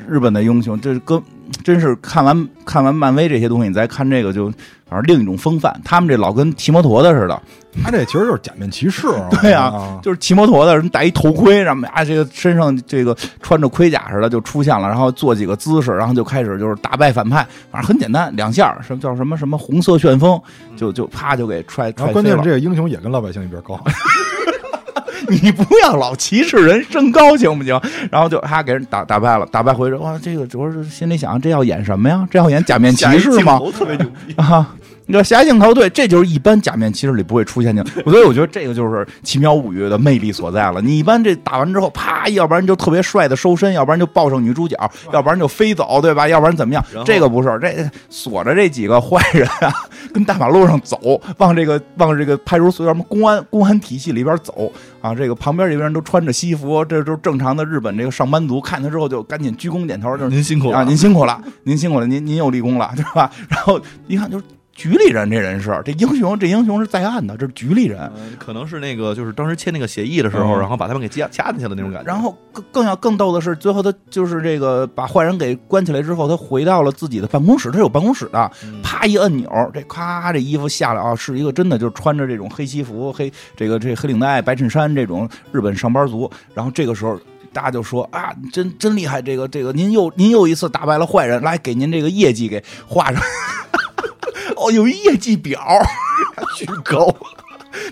日本的英雄，这跟真是看完看完漫威这些东西，你再看这个就，反正另一种风范。他们这老跟骑摩托的似的，他这其实就是假面骑士。对呀、啊，就是骑摩托的人戴一头盔，然后啊，这个身上这个穿着盔甲似的就出现了，然后做几个姿势，然后就开始就是打败反派，反正很简单，两下什么叫什么什么红色旋风，就就啪就给踹踹关键是。这个英雄也跟老百姓一边高。<laughs> 你不要老歧视人身高行不行？然后就他给人打打败了，打败回来，哇，这个主要是心里想，这要演什么呀？这要演假面骑士吗？特别牛逼。啊，你知道侠镜头对，这就是一般假面骑士里不会出现的，<laughs> 所以我觉得这个就是《奇妙物语》的魅力所在了。你一般这打完之后，啪，要不然就特别帅的收身，要不然就抱上女主角，要不然就飞走，对吧？要不然怎么样这个不是，这锁着这几个坏人啊，跟大马路上走，往这个往这个派出所什么公安公安体系里边走啊。这个旁边这边人都穿着西服，这都是正常的日本这个上班族，看他之后就赶紧鞠躬点头，就是您辛苦了啊，您辛苦了，您辛苦了，您您又立功了，对吧？然后一看就是局里人，这人是这英雄，这英雄是在案的，这是局里人。嗯可能是那个，就是当时签那个协议的时候，嗯然后把他们给掐掐进去的那种感觉。然后更更要更逗的是，最后他就是这个把坏人给关起来之后，他回到了自己的办公室，他有办公室的，嗯啪一按钮，这咔这衣服下来啊，是一个真的就是穿着这种黑西服、黑这个这黑领带、白衬衫这种日本上班族。然后这个时候。大家就说啊，真真厉害！这个这个，您又您又一次打败了坏人，来给您这个业绩给画上。<laughs> 哦，有一业绩表，<laughs> 巨高。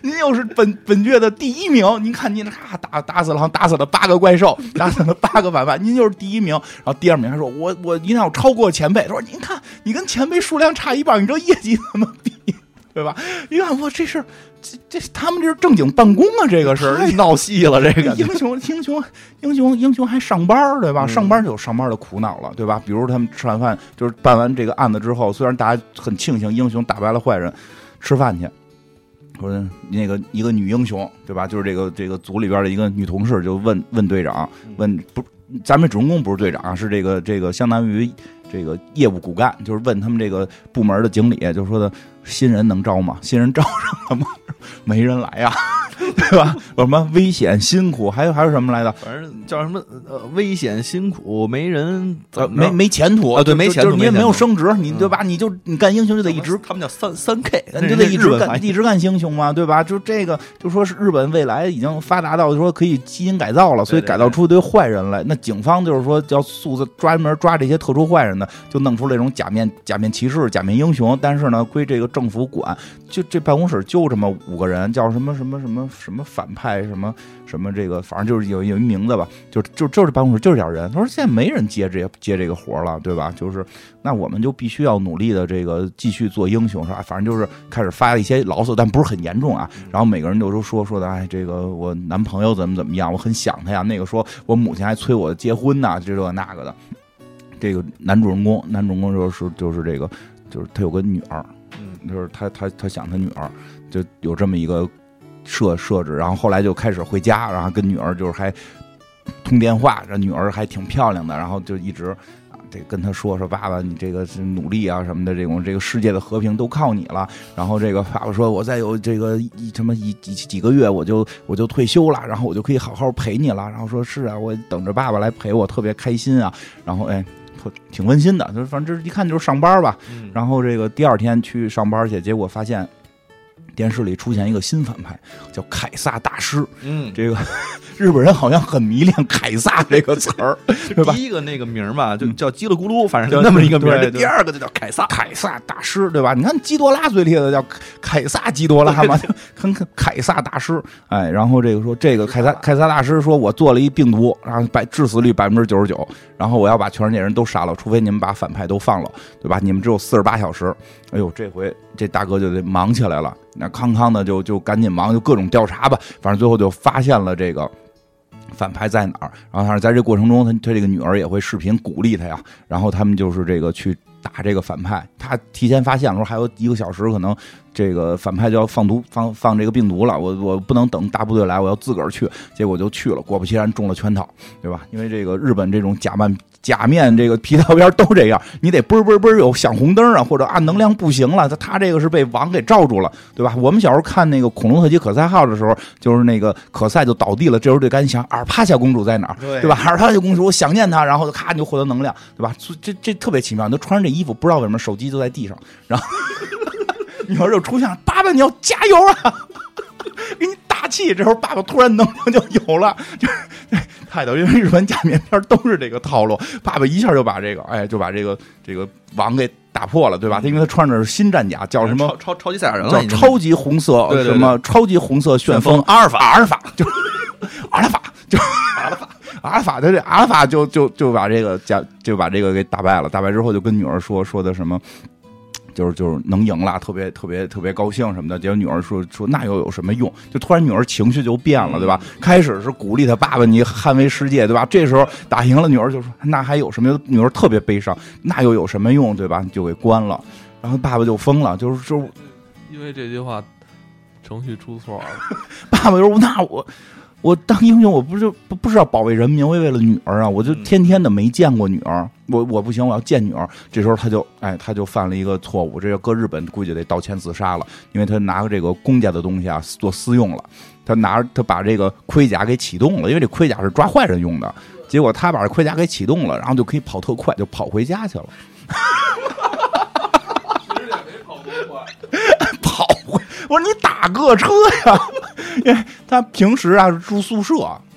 您又是本本月的第一名，您看您咔打打死了，打死了八个怪兽，打死了八个反派，您就是第一名。然后第二名还说，我我一定要超过前辈。他说，您看你跟前辈数量差一半，你这业绩怎么比？对吧？一看我这是这这他们这是正经办公啊，这个是太闹戏了，这个英雄英雄英雄英雄还上班儿对吧？上班就有上班的苦恼了，对吧？比如他们吃完饭，就是办完这个案子之后，虽然大家很庆幸英雄打败了坏人，吃饭去。说那个一个女英雄，对吧？就是这个这个组里边的一个女同事，就问问队长，问不，咱们主人公不是队长，是这个这个相当于这个业务骨干，就是问他们这个部门的经理，就说的新人能招吗？新人招上了吗？<laughs> 没人来呀、<laughs> 对吧？有什么危险辛苦，还有还有什么来的？反正叫什么呃危险辛苦，没人呃，没没前途啊对没前途就是你也没有升职，你嗯对吧？你就你干英雄就得一直他们叫三三 K，你就得一直干一直干英雄嘛，对吧？就这个，就说是日本未来已经发达到说可以基因改造了，所以改造出一堆坏人来。那警方就是说要素字专门抓这些特殊坏人的，就弄出这种假面假面骑士、假面英雄。但是呢，归这个政府管，就这办公室就这么五个人，叫什么什么什么什么反派什么什么这个，反正就是有有一名字吧，就就就是办公室就是点人。他说现在没人接这接这个活了，对吧？就是那我们就必须要努力的这个继续做英雄，是吧？反正就是开始发一些牢骚，但不是很严重啊。然后每个人就都说说说的，哎，这个我男朋友怎么怎么样，我很想他呀。那个说我母亲还催我结婚呢，这这那个的。这个男主人公，男主人公就是就是这个，就是他有个女儿，嗯就是他他他想他女儿，就有这么一个设设置，然后后来就开始回家，然后跟女儿就是还通电话，这女儿还挺漂亮的，然后就一直啊，这跟他说说爸爸，你这个是努力啊什么的，这种这个世界的和平都靠你了。然后这个爸爸说，我再有这个一什么一几几个月，我就我就退休了，然后我就可以好好陪你了。然后说是啊，我等着爸爸来陪我，特别开心啊。然后哎。特挺温馨的，就是反正这一看就是上班吧，嗯。然后这个第二天去上班去，结果发现电视里出现一个新反派，叫凯撒大师。嗯，这个 <laughs> 日本人好像很迷恋凯撒这个词儿，对吧？第一个那个名儿嘛，就叫叽里咕噜，反正就那么一个名儿。第二个就叫凯撒。凯撒大师，对吧？你看基多拉最厉害的叫凯撒基多拉嘛，很凯撒大师。哎，然后这个说这个凯撒凯撒大师说，我做了一病毒，然后百致死率百分之九十九，然后我要把全世界人都杀了，除非你们把反派都放了，对吧？你们只有四十八小时。哎呦，这回这大哥就得忙起来了，那康康的就就赶紧忙，就各种调查吧，反正最后就发现了这个。反派在哪儿？然后，但是在这过程中，他他这个女儿也会视频鼓励他呀。然后他们就是这个去打这个反派。他提前发现了，说还有一个小时，可能这个反派就要放毒放放这个病毒了。我我不能等大部队来，我要自个儿去。结果就去了，果不其然中了圈套，对吧？因为这个日本这种假扮假面这个皮套边都这样，你得嘣嘣嘣有响红灯啊，或者按能量不行了。他他这个是被网给罩住了，对吧？我们小时候看那个恐龙特辑可赛号的时候，就是那个可赛就倒地了，这时候就赶紧想阿尔帕夏公主在哪儿，对对吧？阿尔帕夏公主，我想念她，然后就咔你就获得能量，对吧？这这特别奇妙，你都穿着这衣服，不知道为什么手机就在地上，然后女儿就出现了，爸爸你要加油啊！给你打气，这时候爸爸突然能量就有了，就是太逗，因为日本假面片都是这个套路，爸爸一下就把这个，哎，就把这个这个网给打破了，对吧？他因为他穿着是新战甲，叫什么超？超超级赛亚人了？叫超级红色对什么超级红色旋风阿尔法，阿尔法就阿尔法就阿尔法，阿尔法他这阿尔法就就就把这个假就把这个给打败了，打败之后就跟女儿说说的什么。就是就是能赢了，特别特别特别高兴什么的。结果女儿说说那又有什么用？就突然女儿情绪就变了，对吧？开始是鼓励她爸爸你捍卫世界，对吧？这时候打赢了，女儿就说那还有什么？女儿特别悲伤，那又有什么用？对吧？就给关了。然后爸爸就疯了，就是就是因为这句话，程序出错了。<laughs> 爸爸就说：“那我我当英雄，我不是不不是要保卫人民，我也为了女儿啊！我就天天的没见过女儿，我我不行，我要见女儿。”这时候他就哎，他就犯了一个错误，这要搁日本估计得道歉自杀了，因为他拿个这个公家的东西啊做私用了，他拿他把这个盔甲给启动了，因为这盔甲是抓坏人用的，结果他把这盔甲给启动了，然后就可以跑特快，就跑回家去了。<laughs> 跑回，我说你打个车呀！因为他平时啊住宿舍，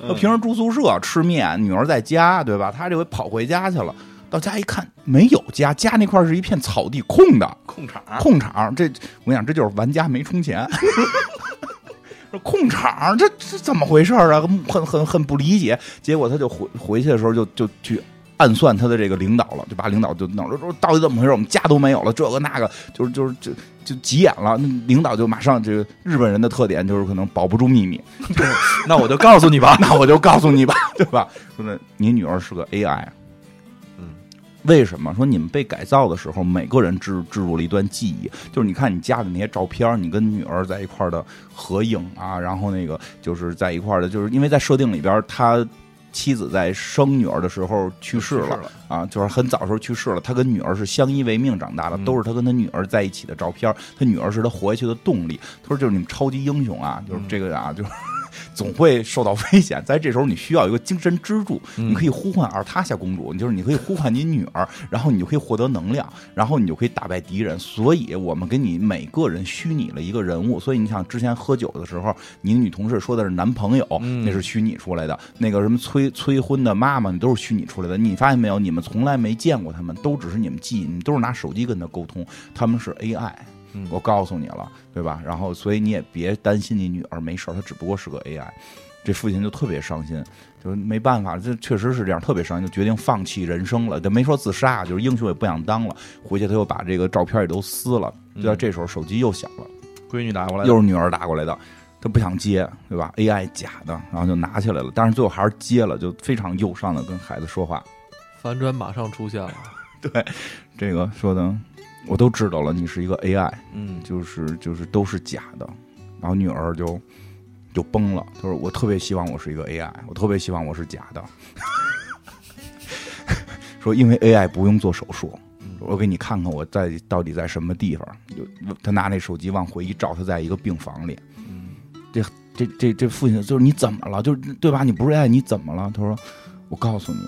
他平时住宿舍吃面，女儿在家，对吧？他这回跑回家去了，到家一看没有家，家那块是一片草地，空的，空场，空场。这我跟你讲，这就是玩家没充钱。<laughs> 说空场，这这怎么回事啊？很很很不理解。结果他就回回去的时候就就去暗算他的这个领导了，就把领导就弄着说到底怎么回事？我们家都没有了，这个那个，就是就是就就急眼了。那领导就马上这个日本人的特点就是可能保不住秘密，那我就告诉你吧。那我就告诉你吧，对吧？说那你女儿是个 AI，嗯，为什么？说你们被改造的时候，每个人置置入了一段记忆，就是你看你家的那些照片，你跟女儿在一块的合影啊，然后那个就是在一块的，就是因为在设定里边，他妻子在生女儿的时候去世了。啊，就是很早时候去世了。他跟女儿是相依为命长大的，嗯都是他跟他女儿在一起的照片。他女儿是他活下去的动力。他说：“就是你们超级英雄啊，就是这个啊，就是总会受到危险。<laughs> 在这时候，你需要一个精神支柱。嗯你可以呼唤尔塔夏公主，你就是你可以呼唤你女儿，然后你就可以获得能量，然后你就可以打败敌人。所以我们给你每个人虚拟了一个人物。所以你想，之前喝酒的时候，你女同事说的是男朋友，嗯那是虚拟出来的。那个什么催催婚的妈妈，你都是虚拟出来的。你发现没有？你们从来没见过他们，都只是你们记忆，你们都是拿手机跟他沟通，他们是 AI。嗯我告诉你了，对吧？然后，所以你也别担心你女儿没事儿，她只不过是个 AI。这父亲就特别伤心，就是没办法，这确实是这样，特别伤心，就决定放弃人生了。就没说自杀，就是英雄也不想当了。回去他又把这个照片也都撕了。就在这时候，手机又响了，闺女打过来，又是女儿打过来的，他不想接，对吧？AI 假的，然后就拿起来了，但是最后还是接了，就非常忧伤的跟孩子说话。反转马上出现了，<laughs> 对这个说的我都知道了，你是一个 AI，嗯，就是就是都是假的，然后女儿就就崩了，她说我特别希望我是一个 AI，我特别希望我是假的，<laughs> 说因为 AI 不用做手术，我给你看看我在到底在什么地方，就他拿那手机往回一照，他在一个病房里，这这这这父亲就是你怎么了？就是对吧？你不是 AI，你怎么了？他说我告诉你。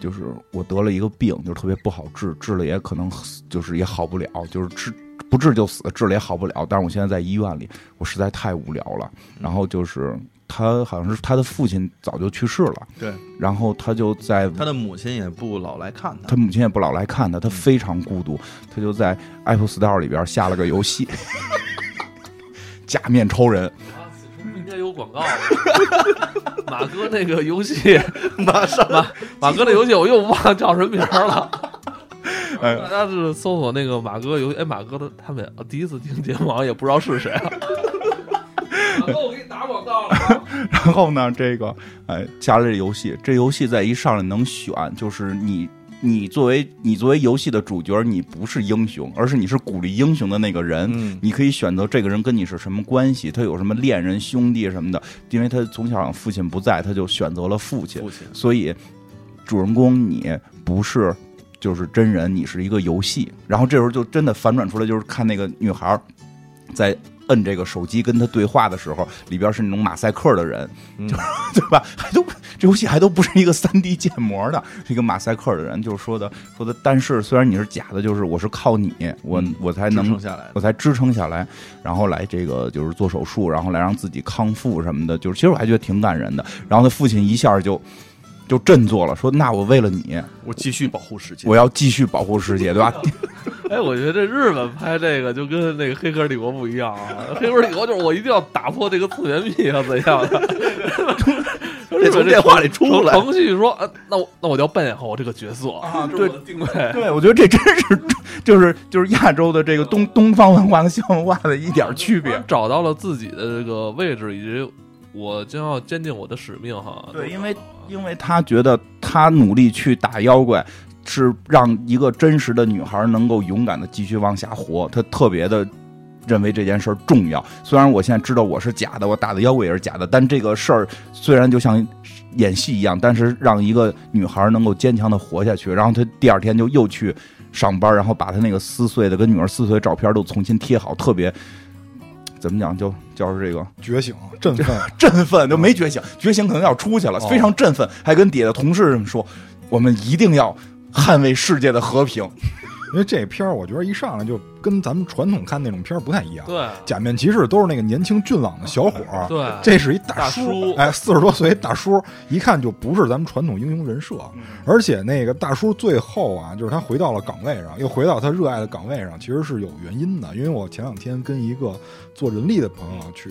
就是我得了一个病，就是特别不好治，治了也可能就是也好不了，就是治不治就死，治了也好不了。但是我现在在医院里，我实在太无聊了。然后就是他好像是他的父亲早就去世了，对，然后他就在他的母亲也不老来看他他，母亲也不老来看他，他非常孤独，他就在 Apple Store 里边下了个游戏，<laughs> 假面超人。应该有广告。<laughs> 马哥那个游戏，<laughs> 马上马马哥那游戏我又忘了叫什么名儿了。<laughs> 哎大家是搜索那个马哥游戏，哎，马哥的他们啊第一次听节目，好像也不知道是谁啊。马哥，我给你打广告了啊。然后呢，这个哎加了这游戏，这游戏在一上来能选，就是你你作为你作为游戏的主角，你不是英雄，而是你是鼓励英雄的那个人。嗯你可以选择这个人跟你是什么关系，他有什么恋人、兄弟什么的。因为他从小父亲不在，他就选择了父亲，父亲所以主人公你不是就是真人，你是一个游戏。然后这时候就真的反转出来，就是看那个女孩儿在摁这个手机跟他对话的时候，里边是那种马赛克的人，嗯 <laughs> 对吧？还都这游戏还都不是一个三 D 建模的，是一个马赛克的人，就是说的说的。但是虽然你是假的，就是我是靠你，我我才支能撑下来。我才支撑下来，然后来这个就是做手术，然后来让自己康复什么的，就是其实我还觉得挺感人的。然后他父亲一下就就振作了，说：“那我为了你，我继续保护世界。我要继续保护世界，对吧？” <laughs> <laughs> 哎，我觉得这日本拍这个就跟那个《黑客帝国》不一样啊，《黑客帝国》就是我一定要打破这个次元壁啊，怎样的？<laughs> 这从电话里出来程序说，呃，那我那我就要扮演好我这个角色啊 <laughs> 这是我的定位。对，我觉得这真是就是就是亚洲的这个东东方文化和西方文化的一点区别。找到了自己的这个位置，以及我将要坚定我的使命哈。对，因为因为他觉得他努力去打妖怪，是让一个真实的女孩能够勇敢的继续往下活，她特别的。认为这件事儿重要，虽然我现在知道我是假的，我打的妖怪也是假的，但这个事儿虽然就像演戏一样，但是让一个女孩能够坚强的活下去。然后她第二天就又去上班，然后把她那个撕碎的跟女儿撕碎的照片都重新贴好，特别怎么讲，就就是这个觉醒、振奋，<laughs> 振奋，就没觉醒，觉醒可能要出去了，哦非常振奋，还跟底下的同事们说，我们一定要捍卫世界的和平。因为这片儿我觉得一上来就跟咱们传统看那种片儿不太一样。对假面骑士都是那个年轻俊朗的小伙儿，对，这是一大叔，叔哎，四十多岁大叔，一看就不是咱们传统英雄人设。而且那个大叔最后啊，就是他回到了岗位上，又回到他热爱的岗位上，其实是有原因的。因为我前两天跟一个做人力的朋友去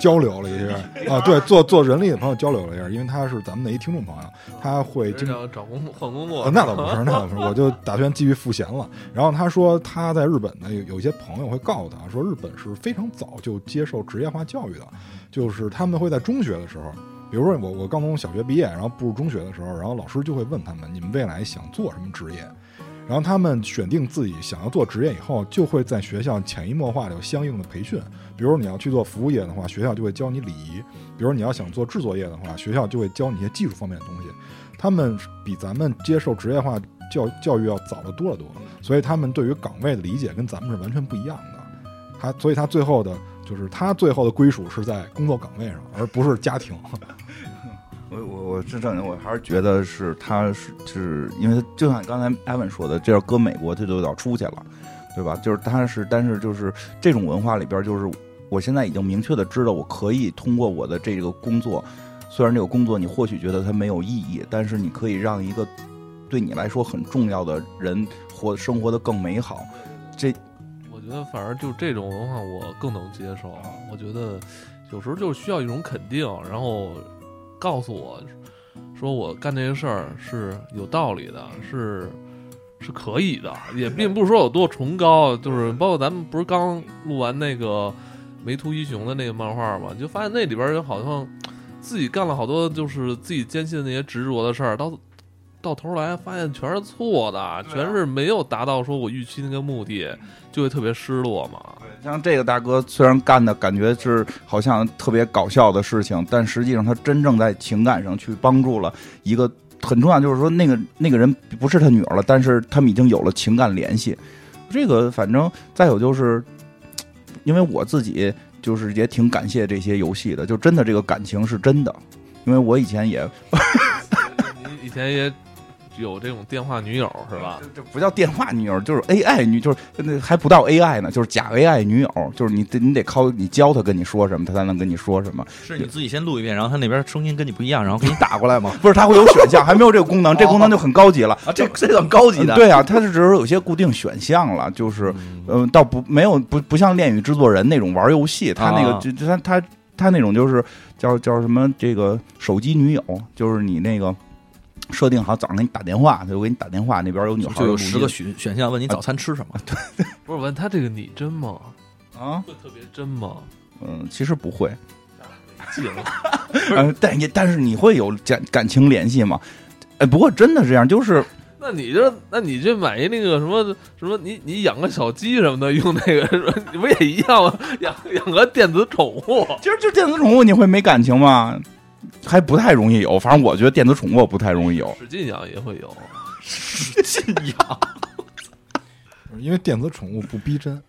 交流了一下 <laughs> 啊，对，做做人力的朋友交流了一下，因为他是咱们的一听众朋友，他会经常找工作换工作呃，那倒不是，那倒不是，我就打算继续赋闲了。然后他说他在日本呢，有有些朋友会告诉他说，日本是非常早就接受职业化教育的，就是他们会在中学的时候，比如说我我刚从小学毕业，然后步入中学的时候，然后老师就会问他们，你们未来想做什么职业？然后他们选定自己想要做职业以后，就会在学校潜移默化的有相应的培训。比如你要去做服务业的话，学校就会教你礼仪；比如你要想做制作业的话，学校就会教你一些技术方面的东西。他们比咱们接受职业化教教育要早得多得多，所以他们对于岗位的理解跟咱们是完全不一样的。他所以他最后的就是他最后的归属是在工作岗位上，而不是家庭。<laughs> 我我我是正经，我还是觉得是他是是因为就像刚才艾文说的，这要搁美国他就要出去了，对吧？就是他是，但是就是这种文化里边，就是我现在已经明确的知道，我可以通过我的这个工作，虽然这个工作你或许觉得它没有意义，但是你可以让一个对你来说很重要的人活生活的更美好。这我觉得反而就这种文化我更能接受。我觉得有时候就需要一种肯定，然后告诉我说我干这些事儿是有道理的，是是可以的，也并不是说有多崇高。就是包括咱们不是刚录完那个梅图一雄的那个漫画嘛，就发现那里边人好像自己干了好多就是自己坚信的那些执着的事儿，到到头来发现全是错的，全是没有达到说我预期那个目的，就会特别失落嘛。像这个大哥虽然干的感觉是好像特别搞笑的事情，但实际上他真正在情感上去帮助了一个很重要，就是说那个那个人不是他女儿了，但是他们已经有了情感联系。这个反正再有就是，因为我自己就是也挺感谢这些游戏的，就真的这个感情是真的，因为我以前也你 <laughs> 以前也有这种电话女友是吧？这这不叫电话女友，就是 AI 女，就是那还不到 AI 呢，就是假 AI 女友，就是你得你得靠你教她跟你说什么，她才能跟你说什么。是你自己先录一遍，然后他那边声音跟你不一样，然后给你打过来吗？<laughs> 不是，他会有选项，还没有这个功能，这功能就很高级了。啊，这这很高级的。对啊，它是只是有些固定选项了，就是嗯，倒不没有不不像恋与制作人那种玩游戏，他那个啊就就他他他那种就是叫叫什么这个手机女友，就是你那个设定好早上给你打电话，他就给你打电话，那边有女孩就有十个选选项，问你早餐吃什么？<laughs> 对不是问他这个你真吗？啊，会特别真吗？嗯，其实不会，记了，嗯，<laughs> 但也但是你会有感感情联系吗？哎，不过真的是这样，就是那你就那你就买一那个什么什么，你你养个小鸡什么的，用那个什么，你不也一样吗？养养个电子宠物，其实就电子宠物，你会没感情吗？还不太容易有，反正我觉得电子宠物不太容易有。使劲养也会有。使劲养。因为电子宠物不逼真。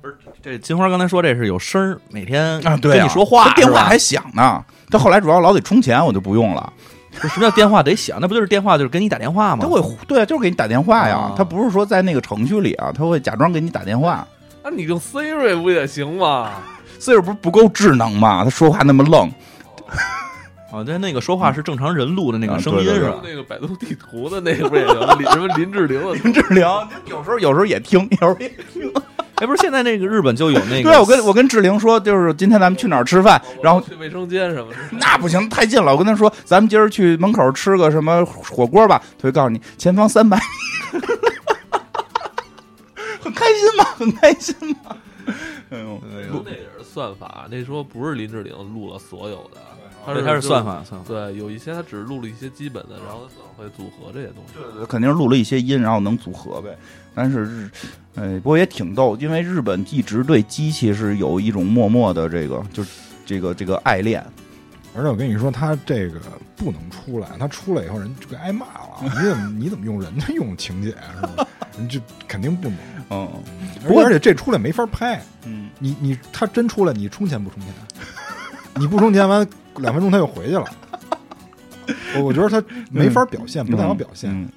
不是这金花刚才说这是有声儿，每天啊，跟你说话他，电话还响呢。他后来主要老得充钱，我就不用了。什么叫电话得响？那不就是电话就是给你打电话吗？他会对啊，就是给你打电话呀啊。他不是说在那个程序里啊，他会假装给你打电话。那你用 Siri 不也行吗？岁数不是不够智能吗？他说话那么愣。<laughs> 哦，对，那个说话是正常人录的那个声音啊对对对是吧？那个百度地图的那个不也 <laughs> 什么林志玲林志玲有时候有时候也听，<laughs> 有时候也听。哎，不是，现在那个日本就有那个，对，我跟我跟志玲说，就是今天咱们去哪儿吃饭，然后去卫生间什么的。那不行，太近了。我跟他说，咱们今儿去门口吃个什么火锅吧。他会告诉你前方三百米，很开心吗？很开心吗？哎呦，录那也是算法，那时候不是林志玲录了所有的，他对，是它是算法。算法。对，有一些他只是录了一些基本的，然后会组合这些东西。对对肯定是录了一些音，然后能组合呗。但是日，哎，不过也挺逗，因为日本一直对机器是有一种默默的这个，就是这个这个爱恋。而且我跟你说，他这个不能出来，他出来以后人就该挨骂了。你怎么你怎么用人家用情节是吧？你这肯定不能。嗯不过而且这出来没法拍，嗯，你你他真出来，你充钱不充钱？你不充钱完两分钟他又回去了。我我觉得他没法表现，不太好表现。嗯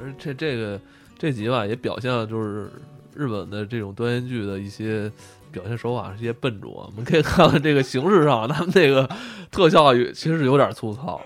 而这这个这集吧，也表现了就是日本的这种端言剧的一些表现手法是一些笨拙。我们可以看看这个形式上，他们这个特效有其实是有点粗糙。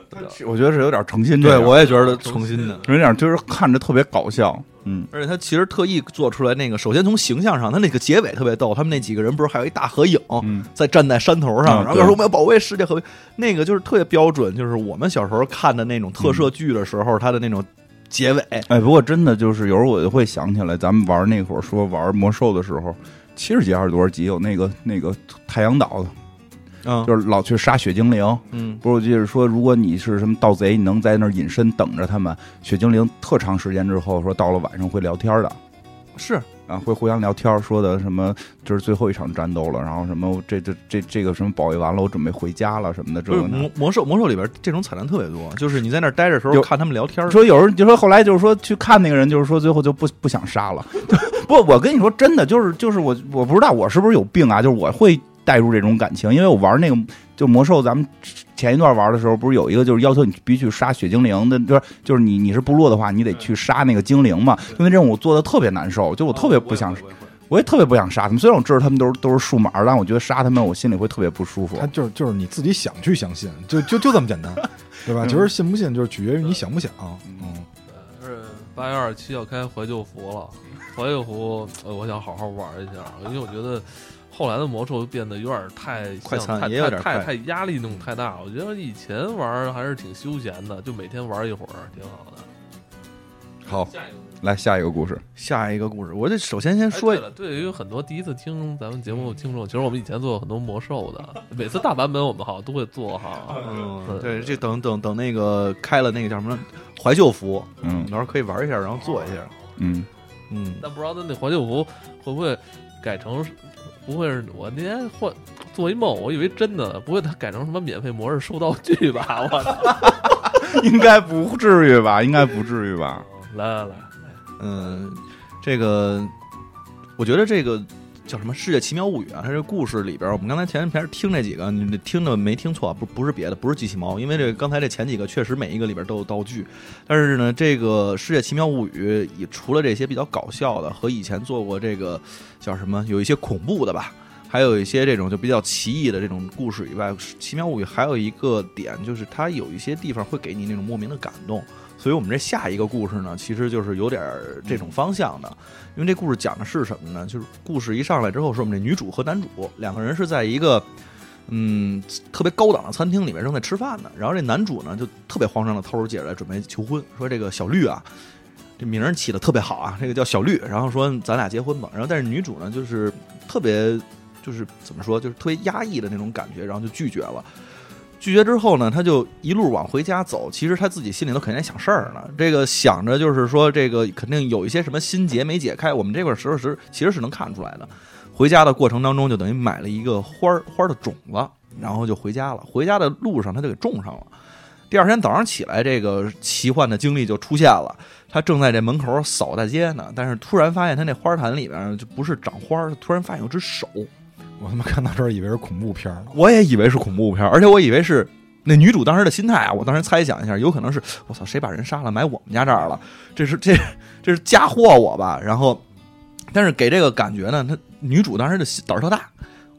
我觉得是有点诚心这对，我也觉得诚心的。有点就是看着特别搞笑。嗯，而且他其实特意做出来那个，首先从形象上，他那个结尾特别逗，他们那几个人不是还有一大合影，嗯在站在山头上，啊然后说我们要保卫世界和平，那个就是特别标准，就是我们小时候看的那种特摄剧的时候，他的那种结尾，哎，不过真的就是有时候我就会想起来，咱们玩那会儿说玩魔兽的时候，七十级还是多少集有那个那个太阳岛的，嗯。就是老去杀雪精灵。嗯，不是，我记得说，如果你是什么盗贼，你能在那儿隐身等着他们，雪精灵特长时间之后，说到了晚上会聊天的。是啊，会互相聊天，说的什么就是最后一场战斗了，然后什么这这这这个什么保卫完了，我准备回家了什么的，这不是个魔魔兽魔兽里边这种彩蛋特别多，就是你在那儿待着时候有看他们聊天儿，说有人就说后来就是说去看那个人，就是说最后就不不想杀了。<laughs> 不，我跟你说真的，就是就是我我不知道我是不是有病啊，就是我会带入这种感情，因为我玩那个就魔兽，咱们前一段玩的时候不是有一个就是要求你必须去杀血精灵的，就是就是你你是部落的话，你得去杀那个精灵嘛，就那任务我做的特别难受，就我特别不想，我也特别不想杀他们，虽然我知道他们都是都是数码，但我觉得杀他们我心里会特别不舒服他。就是就是你自己想去相信，就就就这么简单，<laughs> 对吧？其实信不信就是取决于你想不想。嗯，是八月二十七要开怀旧服了，怀旧服，呃，我想好好玩一下，因为我觉得后来的魔兽变得有点太快餐太也有点太太太压力那种太大。我觉得以前玩还是挺休闲的，就每天玩一会儿，挺好的。好，来下一个故事，下一个故事，我这首先先说哎对了，对于很多第一次听咱们节目的听众，其实我们以前做过很多魔兽的，<laughs> 每次大版本我们好像都会做哈。嗯，对，这等等等那个开了那个叫什么怀旧服，嗯到时候可以玩一下，然后做一下。嗯，嗯，但不知道他那怀旧服会不会改成，不会是我那天换做一梦，我以为真的，不会他改成什么免费模式收道具吧？我操！<laughs> 应该不至于吧？应该不至于吧？来来来，嗯，这个我觉得这个叫什么《世界奇妙物语》啊，它这故事里边，我们刚才前面听这几个，你听的没听错，不不是别的，不是机器猫，因为这刚才这前几个确实每一个里边都有道具，但是呢，这个《世界奇妙物语》也除了这些比较搞笑的和以前做过这个叫什么，有一些恐怖的吧。还有一些这种就比较奇异的这种故事以外，《奇妙物语》还有一个点就是它有一些地方会给你那种莫名的感动，所以我们这下一个故事呢，其实就是有点这种方向的。因为这故事讲的是什么呢？就是故事一上来之后，是我们这女主和男主两个人是在一个嗯特别高档的餐厅里面正在吃饭呢。然后这男主呢就特别慌张的掏出戒指来准备求婚，说这个小绿啊，这名儿起的特别好啊，这个叫小绿。然后说咱俩结婚吧。然后但是女主呢就是特别。就是怎么说，就是特别压抑的那种感觉，然后就拒绝了。拒绝之后呢，他就一路往回家走。其实他自己心里头肯定想事儿呢。这个想着就是说，这个肯定有一些什么心结没解开。我们这块时候时其实是能看出来的。回家的过程当中，就等于买了一个花儿花的种子，然后就回家了。回家的路上，他就给种上了。第二天早上起来，这个奇幻的经历就出现了。他正在这门口扫大街呢，但是突然发现他那花坛里面就不是长花，突然发现有只手。我他妈看到这儿以为是恐怖片呢，我也以为是恐怖片，而且我以为是那女主当时的心态啊。我当时猜想一下，有可能是我操，谁把人杀了埋我们家这儿了？这是这这是嫁祸我吧？然后，但是给这个感觉呢，她女主当时的胆儿特大，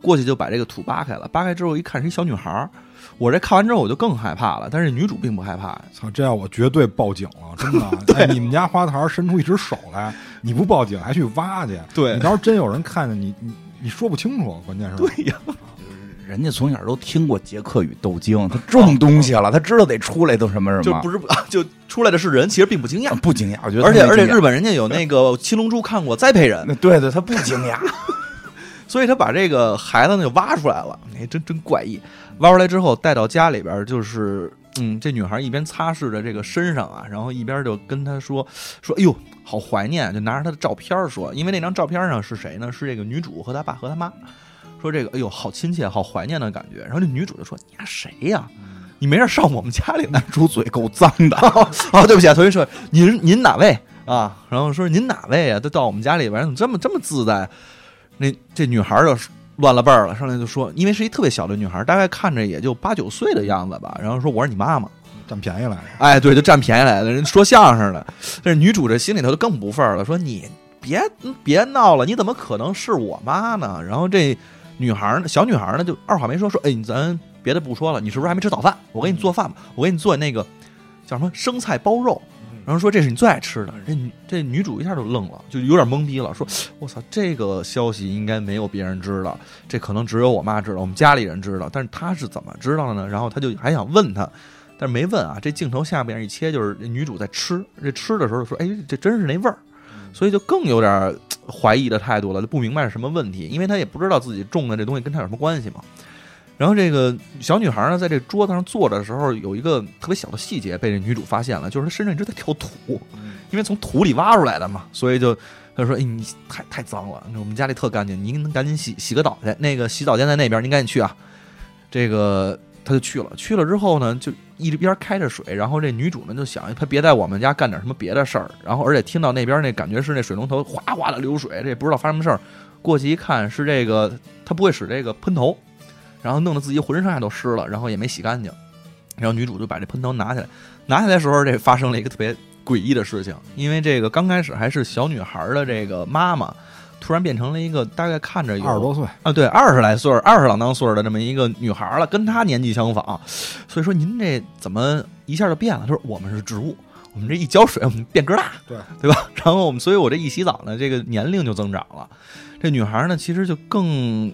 过去就把这个土扒开了。扒开之后一看是一小女孩儿，我这看完之后我就更害怕了。但是女主并不害怕。操，这样我绝对报警了，真的。<laughs> 对，你们家花坛伸出一只手来，你不报警还去挖去？对，你到时候真有人看见你，你。你说不清楚，关键是对呀，<laughs> 人家从小都听过杰克与豆精，他种东西了，他知道得出来都什么什么，就不是就出来的是人，其实并不惊讶，不惊讶。我觉得，而且而且日本人家有那个七龙珠看过栽培人，对对，他不惊讶，<laughs> 所以他把这个孩子呢就挖出来了，哎，真真怪异。挖出来之后带到家里边，就是嗯，这女孩一边擦拭着这个身上啊，然后一边就跟他说说，哎呦。好怀念，就拿着他的照片说，因为那张照片上是谁呢？是这个女主和他爸和他妈。说这个，哎呦，好亲切，好怀念的感觉。然后这女主就说：“你谁呀？你没事上我们家里来，猪嘴够脏的。<laughs> ”哦，对不起啊，同学说您您哪位啊？然后说您哪位啊？都到我们家里边，怎么这么这么自在？那这女孩就乱了辈儿了，上来就说，因为是一特别小的女孩，大概看着也就八九岁的样子吧。然后说我是你妈妈。占便宜来了，哎，对，就占便宜来了。人说相声的，但是女主这心里头就更不忿了，说你别别闹了，你怎么可能是我妈呢？然后这女孩呢，小女孩呢，就二话没说，说，哎，咱别的不说了，你是不是还没吃早饭？我给你做饭吧，我给你做那个叫什么生菜包肉。然后说这是你最爱吃的。这女这女主一下就愣了，就有点懵逼了，说，我操，这个消息应该没有别人知道，这可能只有我妈知道，我们家里人知道，但是她是怎么知道的呢？然后她就还想问她。但是没问啊，这镜头下边一切就是女主在吃，这吃的时候说：“哎，这真是那味儿。”所以就更有点 <tsk> 怀疑的态度了，就不明白是什么问题，因为她也不知道自己种的这东西跟她有什么关系嘛。然后这个小女孩呢，在这桌子上坐着的时候，有一个特别小的细节被这女主发现了，就是她身上一直在挑土，因为从土里挖出来的嘛，所以就她说：“哎，你太太脏了，我们家里特干净，您赶紧洗洗个澡去。那个洗澡间在那边，您赶紧去啊。”这个。她就去了，去了之后呢，就一边开着水，然后这女主呢就想，她别在我们家干点什么别的事儿，然后而且听到那边那感觉是那水龙头哗哗的流水，这也不知道发生什么事儿，过去一看是这个她不会使这个喷头，然后弄得自己浑身上下都湿了，然后也没洗干净，然后女主就把这喷头拿起来，拿起来的时候这发生了一个特别诡异的事情，因为这个刚开始还是小女孩的这个妈妈。突然变成了一个大概看着有二十多岁啊，对，二十来岁二十郎当岁的这么一个女孩了，跟她年纪相仿，所以说您这怎么一下就变了？她说我们是植物，我们这一浇水，我们变个大，对对吧？<laughs> 然后我们，所以我这一洗澡呢，这个年龄就增长了。这女孩呢，其实就更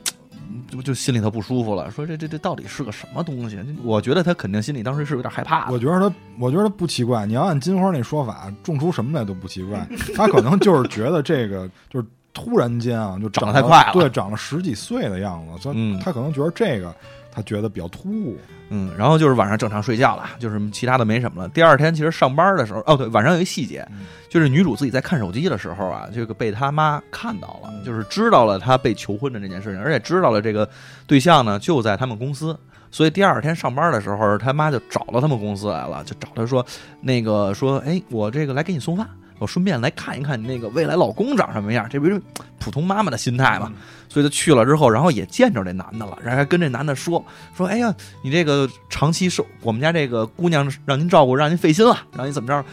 就就心里头不舒服了，说这这这到底是个什么东西？我觉得他肯定心里当时是有点害怕。我觉得他，我觉得他不奇怪。你要按金花那说法，种出什么来都不奇怪。他可能就是觉得这个就是。突然间啊，就长得太快了，对，长了十几岁的样子，所以他可能觉得这个他觉得比较突兀，嗯，然后就是晚上正常睡觉了，就是其他的没什么了。第二天其实上班的时候，哦对，晚上有一细节，就是女主自己在看手机的时候啊，这个被他妈看到了，就是知道了她被求婚的这件事情，而且知道了这个对象呢就在他们公司，所以第二天上班的时候，他妈就找到他们公司来了，就找他说那个说，哎，我这个来给你送饭。我顺便来看一看你那个未来老公长什么样，这不是普通妈妈的心态嘛？所以她去了之后，然后也见着这男的了，然后还跟这男的说说：“哎呀，你这个长期受我们家这个姑娘让您照顾，让您费心了，让您怎么着？”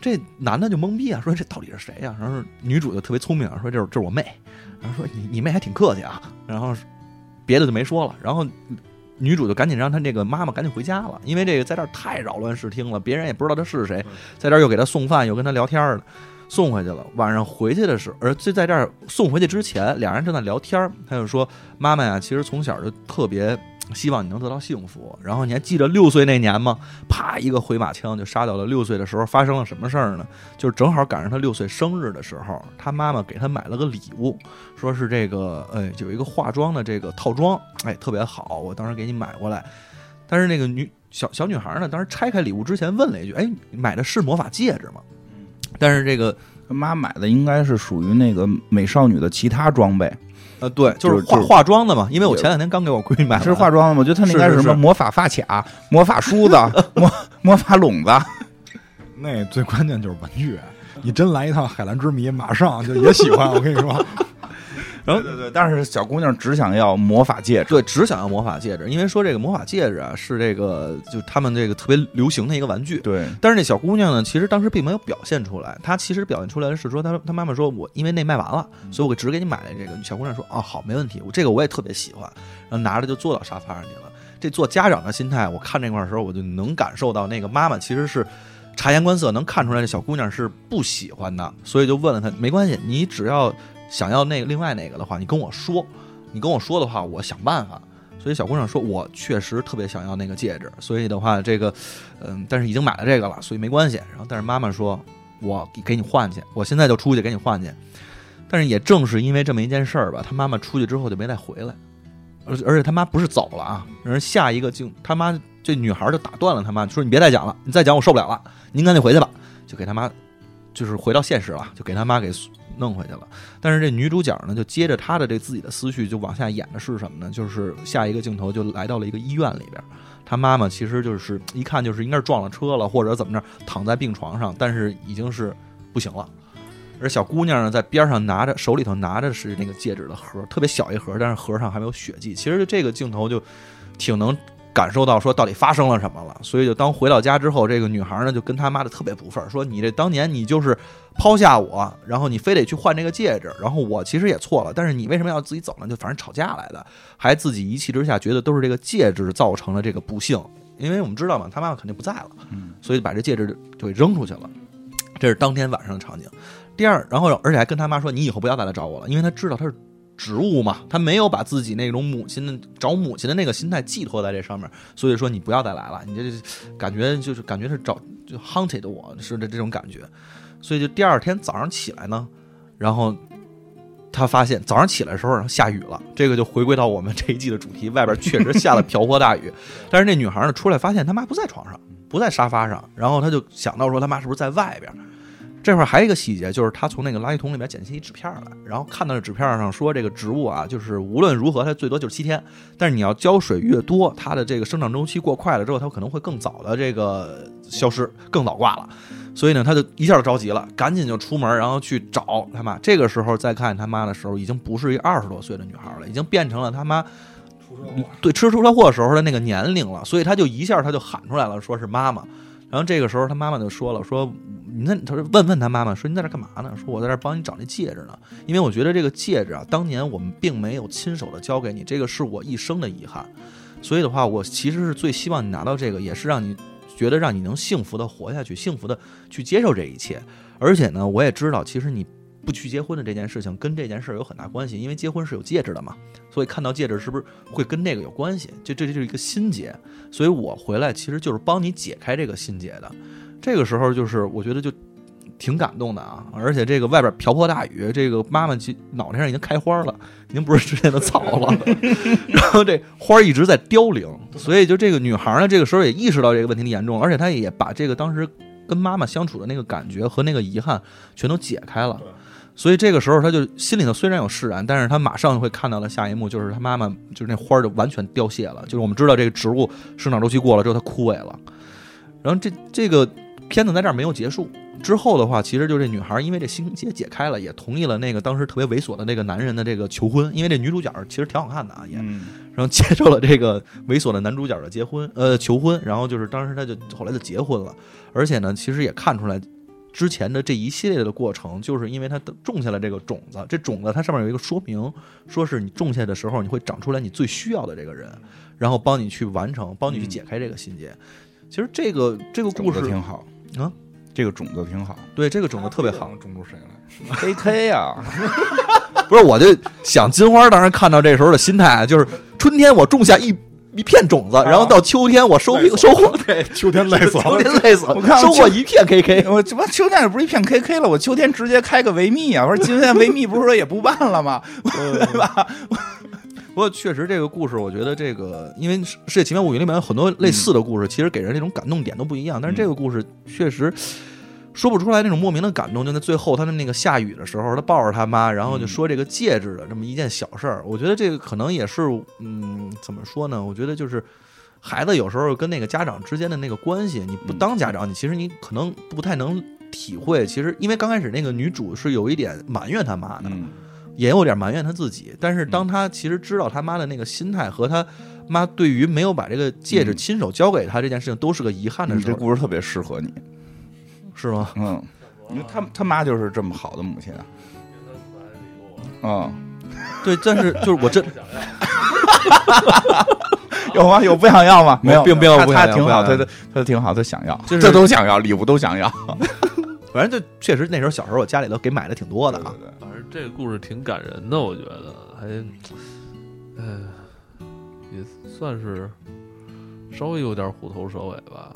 这男的就懵逼啊，说这到底是谁呀？然后女主就特别聪明啊，说这是这是我妹。然后说你你妹还挺客气啊。然后别的就没说了。然后女主就赶紧让她这个妈妈赶紧回家了，因为这个在这儿太扰乱视听了，别人也不知道她是谁，在这儿又给她送饭，又跟她聊天的，送回去了。晚上回去的时候，而就在这儿送回去之前，两人正在聊天，她就说妈妈呀，其实从小就特别。希望你能得到幸福。然后你还记得六岁那年吗？啪，一个回马枪就杀掉了六岁的时候发生了什么事儿呢？就是正好赶上他六岁生日的时候，他妈妈给他买了个礼物，说是这个，哎，有一个化妆的这个套装，哎，特别好，我当时给你买过来。但是那个女小小女孩呢，当时拆开礼物之前问了一句：“哎，买的是魔法戒指吗？”但是这个妈买的应该是属于那个美少女的其他装备。呃，对，就是化化妆的嘛。因为我前两天刚给我闺女买，是化妆的嘛？我觉得她那应该是什么 <laughs> 魔法发卡、魔法梳子、魔魔法笼子。那最关键就是玩具，你真来一趟海蓝之谜，马上就也喜欢。我跟你说。然后对对，但是小姑娘只想要魔法戒指，对，只想要魔法戒指，因为说这个魔法戒指啊是这个就他们这个特别流行的一个玩具，对。但是那小姑娘呢，其实当时并没有表现出来，她其实表现出来的是说，她她妈妈说我因为那卖完了，所以我只给你买了这个。小姑娘说哦好，没问题，我这个我也特别喜欢，然后拿着就坐到沙发上去了。这做家长的心态，我看这块的时候，我就能感受到那个妈妈其实是察言观色，能看出来这小姑娘是不喜欢的，所以就问了她，没关系，你只要。想要那个另外那个的话，你跟我说，你跟我说的话，我想办法。所以小姑娘说，我确实特别想要那个戒指，所以的话，这个，嗯，但是已经买了这个了，所以没关系。然后，但是妈妈说，我给你换去，我现在就出去给你换去。但是也正是因为这么一件事儿吧，他妈妈出去之后就没再回来，而而且他妈不是走了啊，而下一个镜，他妈这女孩就打断了他妈，说你别再讲了，你再讲我受不了了，您赶紧回去吧，就给他妈，就是回到现实了，就给他妈给。弄回去了，但是这女主角呢，就接着她的这自己的思绪，就往下演的是什么呢？就是下一个镜头就来到了一个医院里边，她妈妈其实就是一看就是应该是撞了车了，或者怎么着，躺在病床上，但是已经是不行了。而小姑娘呢，在边上拿着手里头拿着是那个戒指的盒，特别小一盒，但是盒上还没有血迹。其实这个镜头就挺能。感受到说到底发生了什么了，所以就当回到家之后，这个女孩呢就跟她妈的特别不忿，说你这当年你就是抛下我，然后你非得去换这个戒指，然后我其实也错了，但是你为什么要自己走呢？就反正吵架来的，还自己一气之下觉得都是这个戒指造成了这个不幸，因为我们知道嘛，他妈妈肯定不在了，所以把这戒指就给扔出去了。这是当天晚上的场景。第二，然后而且还跟他妈说，你以后不要再来找我了，因为他知道他是。植物嘛，他没有把自己那种母亲的找母亲的那个心态寄托在这上面，所以说你不要再来了，你这感觉就是感觉是找就 hunted 我是的这种感觉，所以就第二天早上起来呢，然后他发现早上起来的时候下雨了，这个就回归到我们这一季的主题，外边确实下了瓢泼大雨，但是那女孩呢出来发现他妈不在床上，不在沙发上，然后他就想到说他妈是不是在外边。这块儿还有一个细节，就是他从那个垃圾桶里面捡起一纸片来，然后看到这纸片上说，这个植物啊，就是无论如何它最多就是七天，但是你要浇水越多，它的这个生长周期过快了之后，它可能会更早的这个消失，更早挂了。所以呢，他就一下就着急了，赶紧就出门，然后去找他妈。这个时候再看他妈的时候，已经不是一二十多岁的女孩了，已经变成了他妈对吃出车祸时候的那个年龄了。所以他就一下他就喊出来了，说是妈妈。然后这个时候他妈妈就说了，说。你那他说问问他妈妈说你在这干嘛呢？说我在这帮你找那戒指呢，因为我觉得这个戒指啊，当年我们并没有亲手的交给你，这个是我一生的遗憾。所以的话，我其实是最希望你拿到这个，也是让你觉得让你能幸福的活下去，幸福的去接受这一切。而且呢，我也知道，其实你不去结婚的这件事情跟这件事儿有很大关系，因为结婚是有戒指的嘛。所以看到戒指是不是会跟那个有关系？就这就是一个心结。所以我回来其实就是帮你解开这个心结的。这个时候就是我觉得就挺感动的啊，而且这个外边瓢泼大雨，这个妈妈脑袋上已经开花了，已经不是之前的草了，<laughs> 然后这花一直在凋零，所以就这个女孩呢，这个时候也意识到这个问题的严重，而且她也把这个当时跟妈妈相处的那个感觉和那个遗憾全都解开了，所以这个时候他就心里头虽然有释然，但是他马上会看到了下一幕就是他妈妈就是那花儿就完全凋谢了，就是我们知道这个植物生长周期过了之后它枯萎了，然后这这个。片子在这儿没有结束，之后的话，其实就这女孩因为这心结解开了，也同意了那个当时特别猥琐的那个男人的这个求婚，因为这女主角其实挺好看的啊，也嗯然后接受了这个猥琐的男主角的结婚，呃，求婚，然后就是当时他就后来就结婚了，而且呢，其实也看出来之前的这一系列的过程，就是因为它种下了这个种子，这种子它上面有一个说明，说是你种下的时候，你会长出来你最需要的这个人，然后帮你去完成，帮你去解开这个心结。其实这个这个故事挺好啊，这个种子挺好。对这个种子特别好，种出谁来？？<laughs> A K 呀，<laughs> 不是，我就想金花当时看到这时候的心态啊，就是春天我种下一一片种子，然后到秋天我收收获，<laughs> 对，秋天累死了秋。天累死，我看收获一片 KK。<laughs> 我这不秋天也不是一片 K K 了，我秋天直接开个维密啊！我说今天维密不是说也不办了吗？<laughs> 对吧？不过确实这个故事，我觉得这个，因为《世界奇妙物语》里面有很多类似的故事，其实给人那种感动点都不一样。但是这个故事确实说不出来那种莫名的感动。就在最后，他的那个下雨的时候，他抱着他妈，然后就说这个戒指的这么一件小事儿，我觉得这个可能也是，嗯，怎么说呢？我觉得就是。孩子有时候跟那个家长之间的那个关系，你不当家长，你其实你可能不太能体会。其实因为刚开始那个女主是有一点埋怨他妈的，嗯也有点埋怨他自己。但是当他其实知道他妈的那个心态和他妈对于没有把这个戒指亲手交给他这件事情都是个遗憾的时候，故事特别适合你，是吗？嗯，因为他他妈就是这么好的母亲啊，嗯，对，但是就是我真 <laughs> 有吗？有不想要吗？没有，并没有他不想要他挺好，他他他挺好，他想要，就是这都想要，礼物都想要，<laughs> 反正就确实那时候小时候我家里头给买的挺多的啊。对反正这个故事挺感人的，我觉得还，呃，也算是稍微有点虎头蛇尾吧。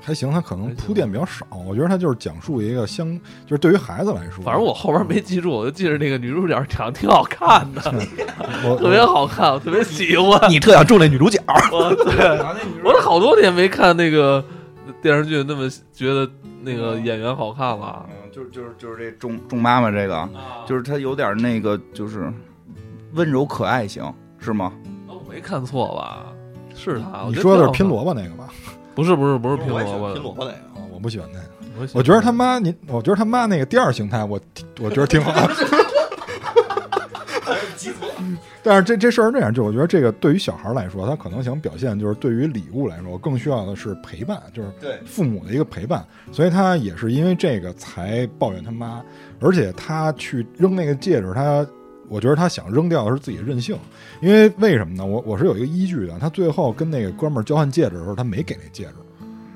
还行，他可能铺垫比较少。我觉得他就是讲述一个相，就是对于孩子来说，反正我后边没记住，我就记着那个女主角长得挺好看的，<laughs> 我特别好看，我特别喜欢。<laughs> 你特想中那女主角，<laughs> 我对，我都好多年没看那个电视剧，那么觉得那个演员好看了。嗯，就是就是就是这众众妈妈这个，就是她有点那个就是温柔可爱型，是吗？我没看错吧？是他？你说的是拼？萝卜那个吧？不是不是不是拼萝卜，拼萝卜那个。啊，我不喜欢那个。我我觉得他妈，你，我觉得他妈那个第二形态，我挺我觉得挺好。<laughs> 但是这这事儿是这样，就我觉得这个对于小孩来说，他可能想表现就是对于礼物来说，更需要的是陪伴，就是对父母的一个陪伴。所以他也是因为这个才抱怨他妈，而且他去扔那个戒指，他我觉得他想扔掉的是自己的任性，因为为什么呢？我我是有一个依据的，他最后跟那个哥们儿交换戒指的时候，他没给那戒指。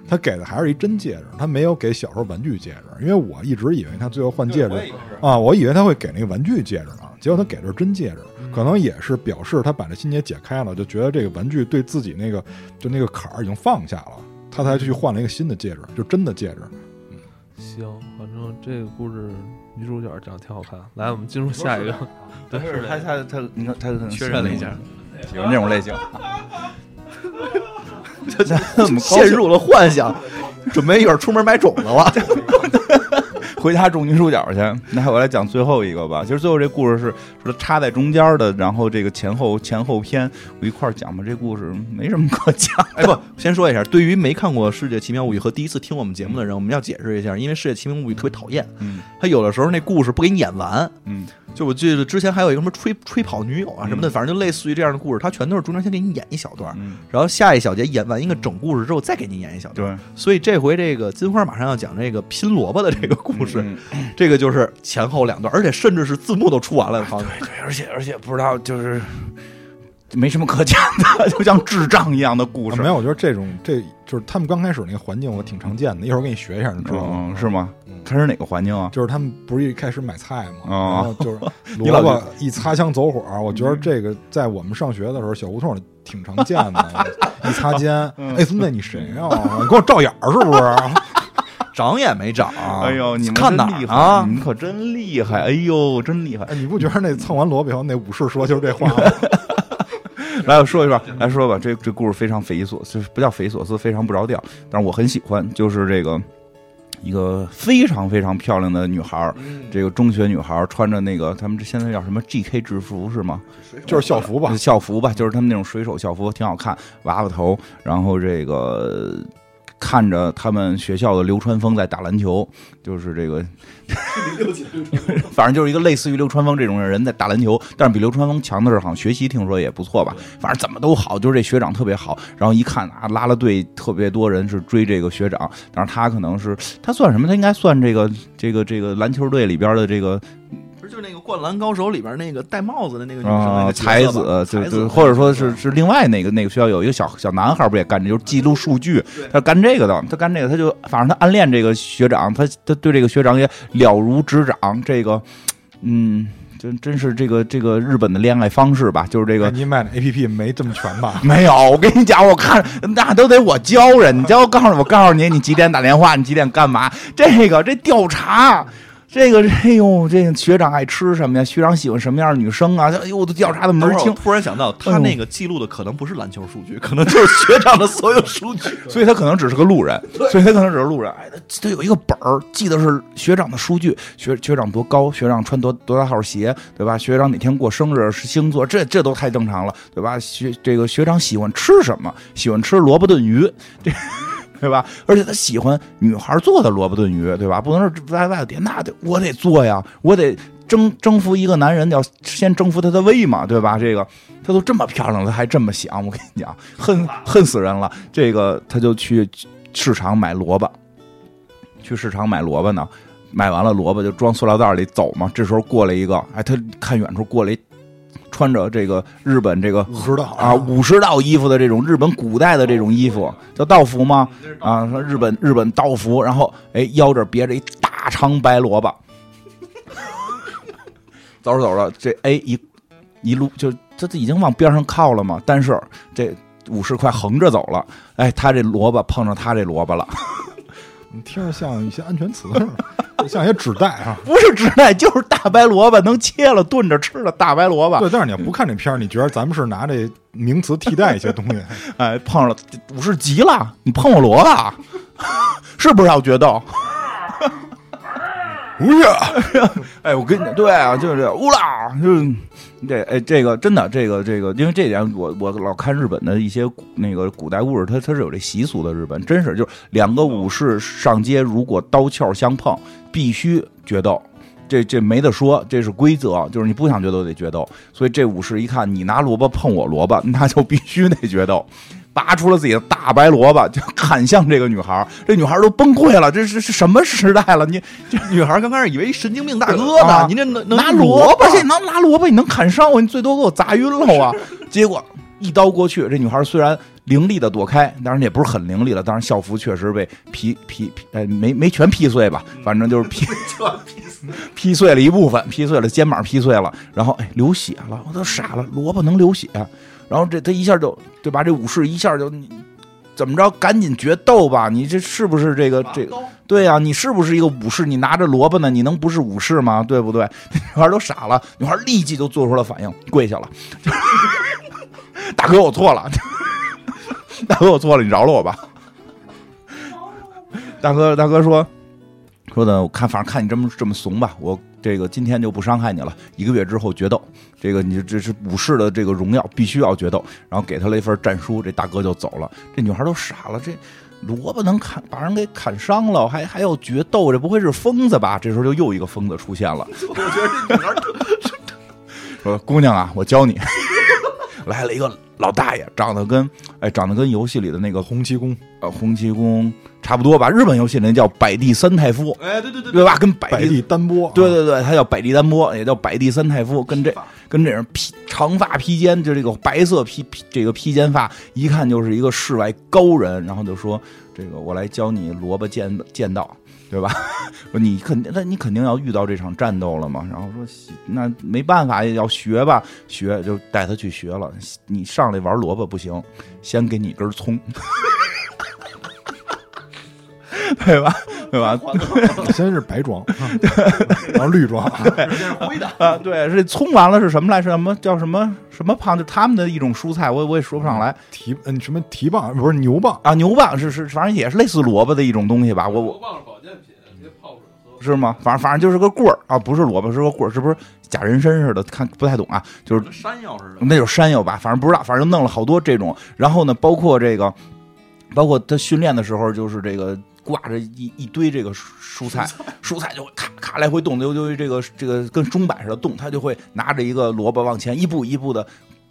他给的还是一真戒指，他没有给小时候玩具戒指，因为我一直以为他最后换戒指啊，我以为他会给那个玩具戒指呢，结果他给的是真戒指，可能也是表示他把这心结解开了，就觉得这个玩具对自己那个就那个坎儿已经放下了，他才去换了一个新的戒指，就真的戒指。行，反正这个故事女主角长得挺好看。来，我们进入下一个。<laughs> 对，是他他他，你看他可能确认了一下，喜欢这种类型。<laughs> 这 <laughs> 怎么陷入了幻想，准备一会儿出门买种子了。回家种女主角去。那我来讲最后一个吧。其实最后这故事是说插在中间的，然后这个前后前后篇我一块儿讲吧。这故事没什么可讲。哎不，先说一下，对于没看过《世界奇妙物语》和第一次听我们节目的人，我们要解释一下，因为《世界奇妙物语》特别讨厌，嗯他有的时候那故事不给你演完。嗯就我记得之前还有一个什么吹吹跑女友啊什么的，嗯反正就类似于这样的故事，他全都是中间先给你演一小段，嗯，然后下一小节演完一个整故事之后再给你演一小段。对，所以这回这个金花马上要讲这个拼萝卜的这个故事，嗯这个就是前后两段，而且甚至是字幕都出完了，好像对，而且而且不知道就是没什么可讲的，就像智障一样的故事。啊没有，我觉得这种这就是他们刚开始那个环境，我挺常见的。一会儿给你学一下，你知道吗？嗯，是吗嗯？他是哪个环境啊？就是他们不是一开始买菜嘛，哦然后就是 <laughs> 萝卜一擦枪走火，我觉得这个在我们上学的时候，小胡同里挺常见的。<laughs> 一擦肩，<laughs> 嗯哎，孙子你谁呀？你给我照眼儿是不是？长也没长。哎呦，你们看哪真厉害啊你？们可真厉害！哎呦，真厉害！哎，你不觉得那蹭完萝卜以后，那武士说就是这话吗？来，我说一说，来说吧。这这故事非常匪夷所思，不叫匪夷所思，非常不着调，但是我很喜欢。就是这个一个非常非常漂亮的女孩儿，这个中学女孩儿穿着那个他们这现在叫什么 GK 制服是吗？就是校服吧？校服吧，就是他们那种水手校服，挺好看，娃娃头，然后这个。看着他们学校的流川枫在打篮球，就是这个，<laughs> 反正就是一个类似于流川枫这种人在打篮球，但是比流川枫强的是，好像学习听说也不错吧，反正怎么都好，就是这学长特别好。然后一看啊，拉拉队特别多人是追这个学长，但是他可能是他算什么？他应该算这个这个这个篮球队里边的这个。不是就是那个《灌篮高手》里边那个戴帽子的那个女啊，生，那个才子，就才子就或者说是是另外那个那个学校有一个小小男孩，不也干这，就是记录数据，他干这个的，他干这个，他就反正他暗恋这个学长，他他对这个学长也了如指掌，这个，嗯，真真是这个这个日本的恋爱方式吧，就是这个。你买的 A P P 没这么全吧？<laughs> 没有，我跟你讲，我看那都得我教人，你教我告诉我告诉你，你几点打电话，你几点干嘛？这个这调查，这个哎呦，这个学长爱吃什么呀？学长喜欢什么样的女生啊？哎呦，我都调查的门儿清。突然想到，他那个记录的可能不是篮球数据，可能就是学长的所有数据。<laughs> 所以他可能只是个路人，所以他可能只是路人。哎，他他有一个本儿，记得是学长的数据，学学长多高，学长穿多多大号鞋，对吧？学长哪天过生日，是星座，这这都太正常了，对吧？学这个学长喜欢吃什么？喜欢吃萝卜炖鱼，这。对吧？而且他喜欢女孩做的萝卜炖鱼，对吧？不能是在外头点，那得我得做呀，我得征征服一个男人，要先征服他的胃嘛，对吧？这个他都这么漂亮了，他还这么想，我跟你讲，恨恨死人了。这个他就去市场买萝卜，去市场买萝卜呢，买完了萝卜就装塑料袋里走嘛。这时候过来一个，哎，他看远处过来穿着这个日本这个武士道啊。武士道衣服的这种日本古代的这种衣服叫道服吗？啊，说日本日本道服，然后哎腰这别着一大长白萝卜，<laughs> 走着走着这哎一一路就这这已经往边上靠了嘛，但是这武士快横着走了，哎，他这萝卜碰上他这萝卜了，你听着像一些安全词，<laughs> 像一些纸袋啊。<laughs> 不是纸袋就是大白萝卜，能切了炖着吃的大白萝卜，对，但是你要不看这片儿，你觉得咱们是拿这名词替代一些东西？<laughs> 哎，碰上了武士急了，你碰我萝卜，是不是要决斗？不是，哎，我跟你对啊，就是这乌拉，就是这哎，这个真的，这个这个，因为这点我我老看日本的一些古那个古代故事，它它是有这习俗的。日本真是就是两个武士上街，如果刀鞘相碰，必须决斗。这这没得说，这是规则，就是你不想决斗得决斗。所以这武士一看你拿萝卜碰我萝卜，那就必须得决斗。拔出了自己的大白萝卜，<laughs> 就砍向这个女孩儿。这女孩儿都崩溃了，这是是什么时代了？你这 <laughs> 女孩刚开始以为神经病大哥啊呢，你这能能拿萝卜，而且你能拿萝卜，你能砍伤我，你最多给我砸晕了啊！<laughs> 结果一刀过去，这女孩虽然凌厉的躲开，当然也不是很凌厉了，当然校服确实被劈劈劈，哎，没没全劈碎吧，反正就是劈劈碎了一部分，劈碎了肩膀，劈碎了，然后哎流血了，我都傻了，萝卜能流血，然后这他一下就对吧？这武士一下就你怎么着，赶紧决斗吧！你这是不是这个这个？对呀、你是不是一个武士？你拿着萝卜呢，你能不是武士吗？<laughs> 对不对？女孩都傻了，女孩立即就做出了反应，跪下了。<laughs> 大哥，我错了，<laughs> 大哥，我错了，你饶了我吧。大哥，大哥说说的，我看反正看你这么这么怂吧，我这个今天就不伤害你了，一个月之后决斗。这个你这是武士的这个荣耀，必须要决斗。然后给他了一份战书，这大哥就走了。这女孩都傻了，这萝卜能砍把人给砍伤了，还还要决斗，这不会是疯子吧？这时候就又一个疯子出现了，我觉得这女孩说：“姑娘啊，我教你。”来了一个老大爷，长得跟哎长得跟游戏里的那个洪七公呃洪七公差不多吧？日本游戏里那叫百地三太夫，哎，对对对对吧？跟百地百地单波，对对对，他叫百地丹波，也叫百地三太夫，跟这跟这人披长发披肩，就这个白色披披这个披肩发，一看就是一个世外高人。然后就说：“这个我来教你萝卜剑剑道，对吧？<laughs> 说你肯定，那你肯定要遇到这场战斗了嘛。”然后说：“那没办法，要学吧，学就带他去学了。你上来玩萝卜不行，先给你根葱。” <laughs> 对吧？对吧？<laughs> 先是白装，啊然后绿装，灰的，<laughs> 啊，对，是葱完了是什么来？是什么叫什么什么胖？就他们的一种蔬菜，我我也说不上来提嗯什么提棒不是牛棒，啊。牛棒是是，反正也是类似萝卜的一种东西吧。我我忘了保健品，直接泡水喝。是吗？反正反正就是个棍儿啊，不是萝卜，是个棍儿，是不是假人参似的？看不太懂啊，就是山药似的。那就是山药吧，反正不知道，反正弄了好多这种。然后呢，包括这个包括他训练的时候，就是这个挂着一一堆这个蔬菜，蔬菜就会咔咔来回动，就就这个这个跟钟摆似的动，他就会拿着一个萝卜往前一步一步的。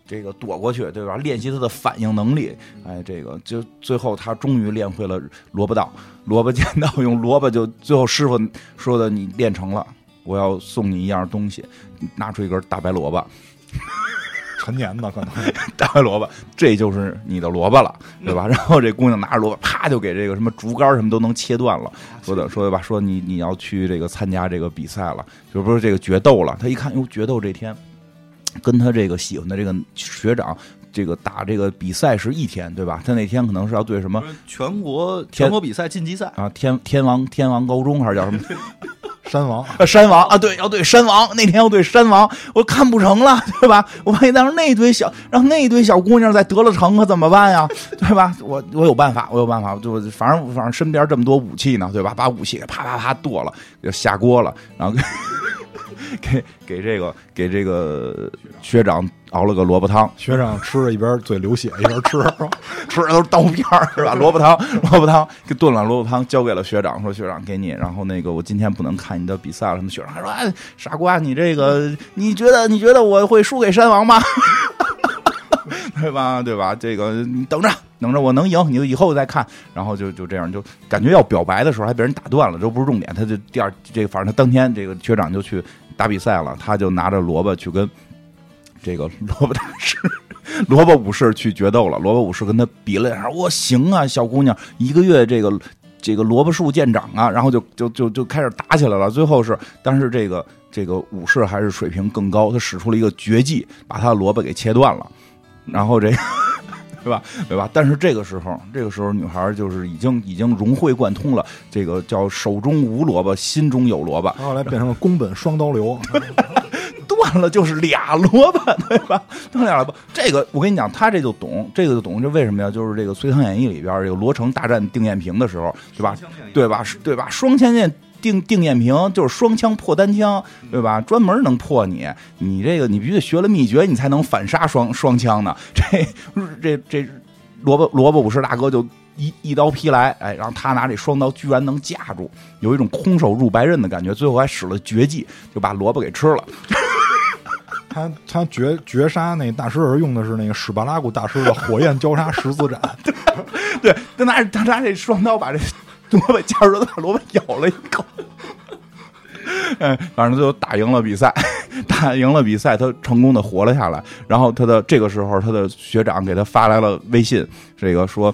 这个躲过去，对吧？练习他的反应能力，哎，这个就最后他终于练会了萝卜道、萝卜剑道，用萝卜就最后师傅说的，你练成了，我要送你一样东西，拿出一根大白萝卜，陈年的可能 <laughs> 大白萝卜，这就是你的萝卜了，对吧？<laughs> 然后这姑娘拿着萝卜，啪就给这个什么竹竿什么都能切断了，说的说的吧，说你你要去这个参加这个比赛了，就不是这个决斗了。他一看，哟，决斗这天。跟他这个喜欢的这个学长，这个打这个比赛是一天，对吧？他那天可能是要对什么全国全国比赛晋级赛啊，天天王天王高中还是叫什么 <laughs> 山王啊？山王啊，对，要对山王，那天要对山王，我看不成了，对吧？<laughs> 我万一让那堆小让那堆小姑娘再得了成，可怎么办呀？<laughs> 对吧？我我有办法，我有办法，就反正反正身边这么多武器呢，对吧？把武器啪啪啪剁了，就下锅了，然后。<laughs> 给给这个给这个学长熬了个萝卜汤，学长吃着一边嘴流血一边吃，<laughs> 吃的都是刀片是吧？萝卜汤，萝卜汤给炖了萝卜汤，交给了学长，说学长给你。然后那个我今天不能看你的比赛了，什么学长还说哎傻瓜，你这个你觉得你觉得我会输给山王吗？对吧？对吧？这个你等着，等着，我能赢，你就以后再看。然后就就这样，就感觉要表白的时候还被人打断了，这不是重点。他就第二这个，反正他当天这个学长就去。打比赛了，他就拿着萝卜去跟这个萝卜大师、萝卜武士去决斗了。萝卜武士跟他比了两下，我行啊，小姑娘，一个月这个这个萝卜树见长啊，然后就就就就开始打起来了。最后是，但是这个这个武士还是水平更高，他使出了一个绝技，把他的萝卜给切断了，然后这个。<laughs> 对吧？对吧？但是这个时候，这个时候女孩就是已经已经融会贯通了，这个叫手中无萝卜，心中有萝卜。后来变成了宫本双刀流，断了就是俩萝卜，对吧？断俩萝卜。这个我跟你讲，他这就懂，这个就懂，这为什么呀？就是这个《隋唐演义》里边这个罗成大战定艳平的时候，对吧？对吧？对吧？双千剑。定定艳平就是双枪破单枪，对吧？专门能破你，你这个你必须得学了秘诀，你才能反杀双双枪呢。<laughs> 这这这萝卜萝卜武士大哥就一一刀劈来，哎，然后他拿这双刀居然能架住，有一种空手入白刃的感觉。最后还使了绝技，就把萝卜给吃了。<laughs> 他他绝绝杀那大师儿用的是那个史巴拉古大师的火焰交叉十字斩，<laughs> 对，他拿他拿这双刀把这。萝卜夹着把萝卜咬了一口，嗯，反正最后打赢了比赛，<laughs> 打赢了比赛，他成功的活了下来。然后他的这个时候，他的学长给他发来了微信，这个说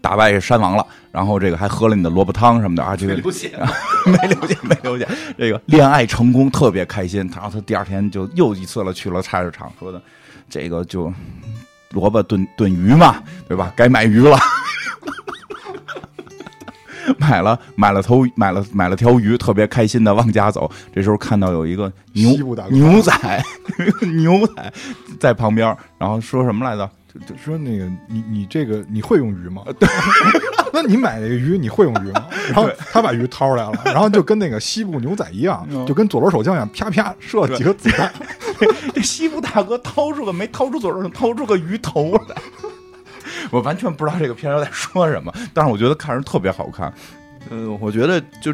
打败山王了，然后这个还喝了你的萝卜汤什么的啊，这个 <laughs> 流血，没留下，没留下。这个恋爱成功，特别开心。然后他第二天就又一次了去了菜市场，说的这个就萝卜炖炖鱼嘛，对吧？该买鱼了。<laughs> 买了买了头买了买了条鱼，特别开心的往家走。这时候看到有一个牛牛仔 <laughs> 牛仔在旁边，然后说什么来着？就说那个你你这个你会用鱼吗？对 <laughs> 那你买那个鱼你会用鱼吗？然后他把鱼掏出来了，然后就跟那个西部牛仔一样，就跟左轮手枪一样，啪啪射了几个子弹。这西部大哥掏出个没掏出左轮手掏出个鱼头来。我完全不知道这个片儿在说什么，但是我觉得看着特别好看。嗯，我觉得就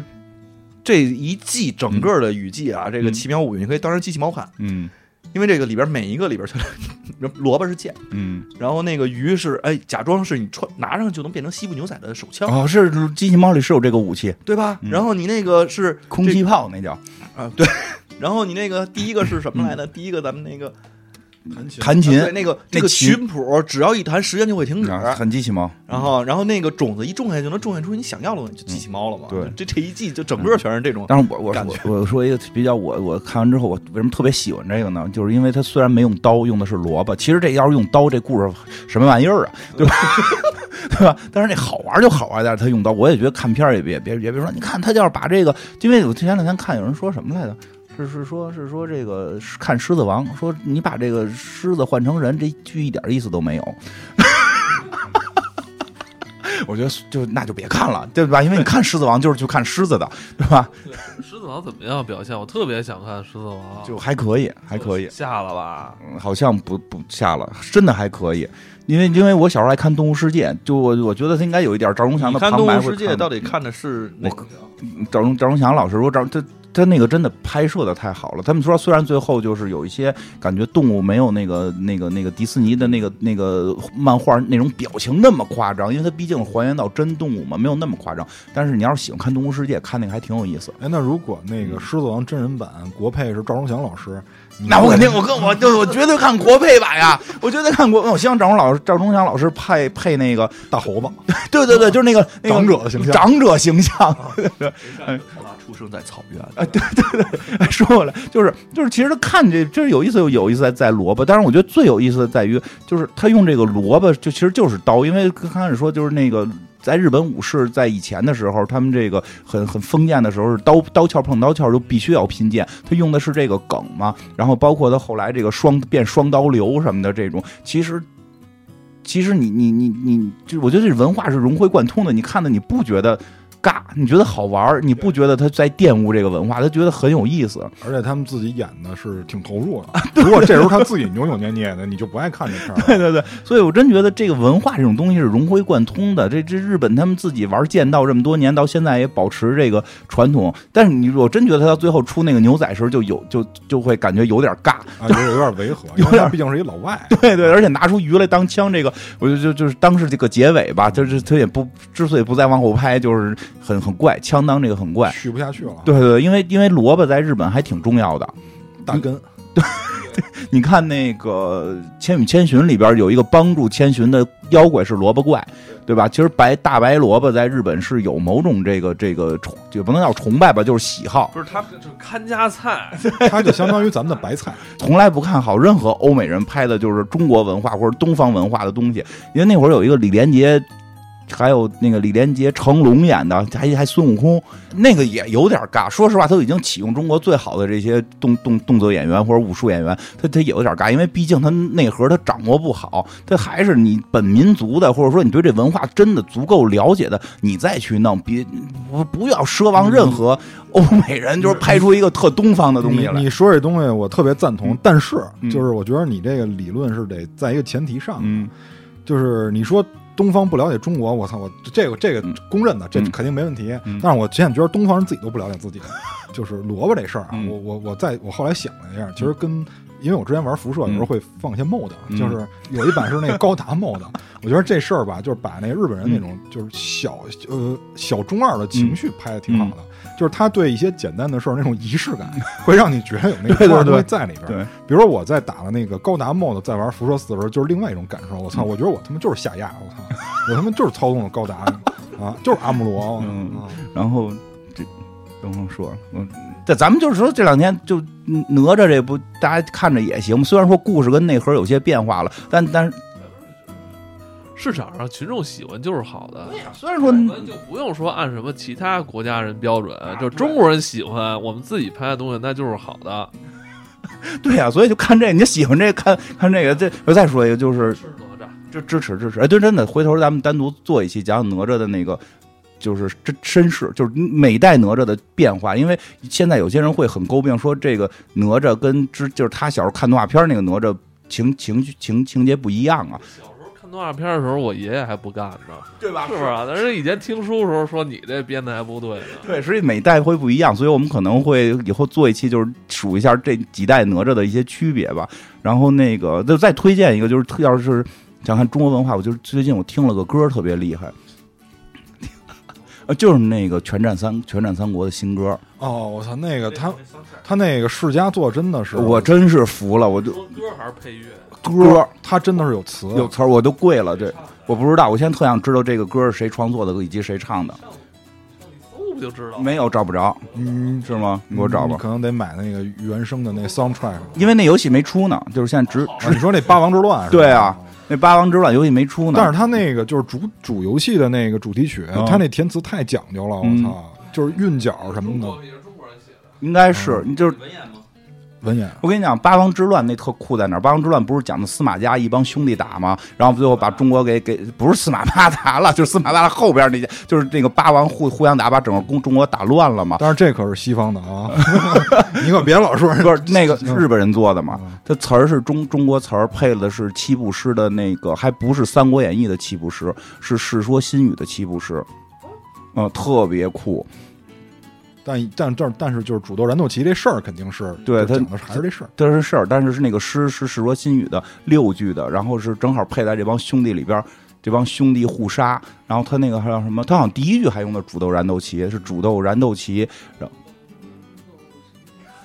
这一季整个的雨季啊，这个奇妙物语你可以当成机器猫看。嗯，因为这个里边每一个里边，<laughs> 萝卜是剑，嗯，然后那个鱼是哎，假装是你穿拿上就能变成西部牛仔的手枪。哦，是机器猫里是有这个武器，对吧？然后你那个是空气炮，那叫啊，对。然后你那个第一个是什么来的？第一个咱们那个。弹琴，弹琴，那个那个琴谱，只要一弹，时间就会停止。很机器猫，然后，然后那个种子一种下去，就能种下出你想要的东西，就机器猫了嘛。对，这这一季就整个全是这种。但是我我我我说一个比较，我我看完之后，我为什么特别喜欢这个呢？就是因为它虽然没用刀，用的是萝卜。其实这要是用刀，这故事什么玩意儿啊？对吧？<laughs> 对吧？但是那好玩就好玩但是他用刀，我也觉得看片儿也别别别别说，你看他就是把这个，因为我前两天看有人说什么来着？是是说，是说这个看《狮子王》，说你把这个狮子换成人，这剧一点意思都没有。<laughs> 我觉得就那就别看了，对吧？因为你看《狮子王》就是去看狮子的，对吧？狮子王怎么样表现？我特别想看《狮子王》，就还可以，还可以。下了吧？好像不不下了，真的还可以。因为因为我小时候爱看《动物世界》，就我我觉得他应该有一点赵忠祥的旁白动物世界》到底看的是哪个？赵忠赵忠祥老师说赵他他那个真的拍摄的太好了。他们说虽然最后就是有一些感觉动物没有那个那个那个迪士尼的那个那个漫画那种表情那么夸张，因为它毕竟还原到真动物嘛，没有那么夸张。但是你要是喜欢看《动物世界》，看那个还挺有意思。哎，那如果那个《狮子王》真人版国配是赵忠祥老师，那我肯定，我跟我就我绝对看国配版呀，<laughs> 我绝对看国。我希望赵忠老师赵忠祥老师配配那个，大猴子，<laughs> 对对对，就是那个那个长者的形象长者形象。他 <laughs> 出生在草原。啊，对对对，说回来，就是就是，其实他看这这有意思，有有意思在在萝卜，但是我觉得最有意思的在于，就是他用这个萝卜，就其实就是刀，因为刚开始说就是那个。在日本武士在以前的时候，他们这个很很封建的时候，是刀刀鞘碰刀鞘就必须要拼剑，他用的是这个梗嘛。然后包括他后来这个双变双刀流什么的这种，其实其实你你你你，就我觉得这文化是融会贯通的。你看的你不觉得尬，你觉得好玩儿，你不觉得他在玷污这个文化，他觉得很有意思。而且他们自己演的是挺投入的。如果这时候他自己扭扭捏捏的，你就不爱看这片儿了。<laughs> 对对对，所以我真觉得这个文化这种东西是融会贯通的。这这日本他们自己玩剑道这么多年，到现在也保持这个传统。但是你我真觉得他到最后出那个牛仔时候，就有就就会感觉有点尬。啊，有点有点违和，<laughs> 有点毕竟是一老外。<laughs> 对对，而且拿出鱼来当枪，这个我就就就是当时这个结尾吧，就是他也不之所以不再往后拍，就是很很怪，枪当这个很怪。取不下去了，对对对，因为因为萝卜在日本还挺重要的。大根对 <laughs> 你看那个《千与千寻》里边有一个帮助千寻的妖怪是萝卜怪，对吧？其实白大白萝卜在日本是有某种这个这个崇，也不能叫崇拜吧，就是喜好，不是他就是看家菜，<laughs> <laughs> 它就相当于咱们的白菜。从来不看好任何欧美人拍的就是中国文化或者东方文化的东西。因为那会儿有一个李连杰。还有那个李连杰、成龙演的，还还孙悟空，那个也有点尬。说实话，他都已经启用中国最好的这些动动动作演员或者武术演员，他他也有点尬，因为毕竟他内核他掌握不好，他还是你本民族的，或者说你对这文化真的足够了解的，你再去弄，别不不要奢望任何欧美人就是拍出一个特东方的东西来。你你说这东西我特别赞同，但是嗯就是我觉得你这个理论是得在一个前提上，嗯就是你说东方不了解中国，我操，我这个这个嗯。公认的，这嗯。肯定没问题。嗯。但是我现在觉得东方人自己都不了解自己，<laughs> 就是萝卜这事儿啊，嗯。我我我在我后来想了一下，其实跟。因为我之前玩辐射，有时候会放一些 mod，、嗯。就是有一版是那个高达 mod，我觉得这事儿吧，就是把那个日本人那嗯。种就是小呃小中二的情绪拍的挺好的，就是他对一些简单的事儿那种仪式感，<laughs> 会让你觉得有那个对对对中二东西在里边儿。对，比如说我在打了那个高达 mod，在玩辐射四的时候，就是另外一种感受。我操，嗯我觉得我他妈就是下压，我操，<laughs> 我他妈就是操纵了高达啊，就是阿姆罗。<laughs> 嗯啊然后这不用说了，嗯，这咱们就是说这两天就嗯哪吒这不大家看着也行，虽然说故事跟内核有些变化了，但但是市场上群众喜欢就是好的。对呀虽然说我们就不用说按什么其他国家人标准，就中国人喜欢我们自己拍的东西，那就是好的。<laughs> 对呀、所以就看这个，你喜欢这个，看看这个。这我再说一个，就是是哪吒，支支持支持，哎，对，真的，回头咱们单独做一期讲讲哪吒的那个。就是这身世，就是每代哪吒的变化，因为现在有些人会很诟病说这个哪吒跟之就是他小时候看动画片那个哪吒情情情情节不一样啊，动画片的时候，我爷爷还不干呢，<laughs> 对吧是不是啊？但是以前听书的时候说你这编的还不对呢。对，所以每代会不一样，所以我们可能会以后做一期，就是数一下这几代哪吒的一些区别吧。然后那个就再推荐一个，就是特要是想看中国文化，我就是最近我听了个歌特别厉害，呃，<laughs> 就是那个《全战三全战三国》的新歌，哦，我操，那个他他那个世家做真的是，我真是服了，我就歌还是配乐？歌它真的是有词，有词儿我都跪了，这我不知道，我现在特想知道这个歌是谁创作的以及谁唱的，搜不就知道？没有找不着，嗯，是吗？你给我找吧，可能得买那个原声的那 soundtrack。因为那游戏没出呢，就是现在只啊，你说那八王之乱？对啊那《八王之乱》游戏没出呢，但是他那个就是主主游戏的那个主题曲，嗯他那填词太讲究了，我嗯操，就是韵脚什么的。也是中国人写的。应该是，就是文。我跟你讲，八王之乱那特酷在哪儿？八王之乱不是讲的司马家一帮兄弟打吗？然后最后把中国给给不是司马八达了，就是司马八达后边那些，<laughs> 就是那个八王互互相打，把整个中中国打乱了嘛。但是这可是西方的啊，<laughs> 你可别老说 <laughs> 不是那个日本人做的嘛？这词儿是中中国词儿，配的是七步诗的那个，还不是《三国演义》的七步诗，是《世说新语》的七步诗，嗯，特别酷。但但这但是就是煮豆燃豆萁这事儿肯定是对他讲的还是这事儿，这是事儿，但是是那个诗是《世说新语》的六句的，然后是正好配在这帮兄弟里边，这帮兄弟互杀，然后他那个还有什么？他好像第一句还用的煮豆燃豆萁，是煮豆燃豆萁，然后。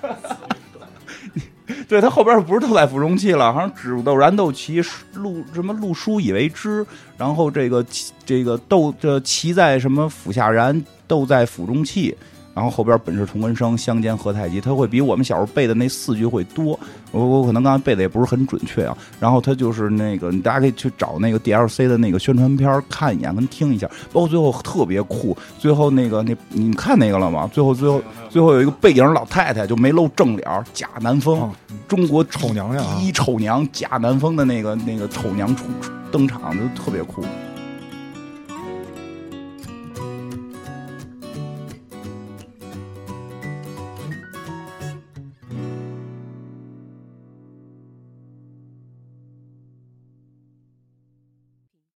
<laughs> 对他后边不是豆在釜中泣了，好像煮豆燃豆萁，陆什么陆书以为之，然后这个这个豆这萁在什么釜下燃，豆在釜中泣。然后后边本是同根生，相煎何太急，他会比我们小时候背的那四句会多。我我可能刚才背的也不是很准确啊。然后他就是那个，大家可以去找那个 DLC 的那个宣传片看一眼，跟听一下。包括最后特别酷，最后那个那你看那个了吗？最后最后最后有一个背影老太太，就没露正脸，假南风，中国丑娘娘，第一丑娘假南风的那个那个丑娘出登场，就特别酷。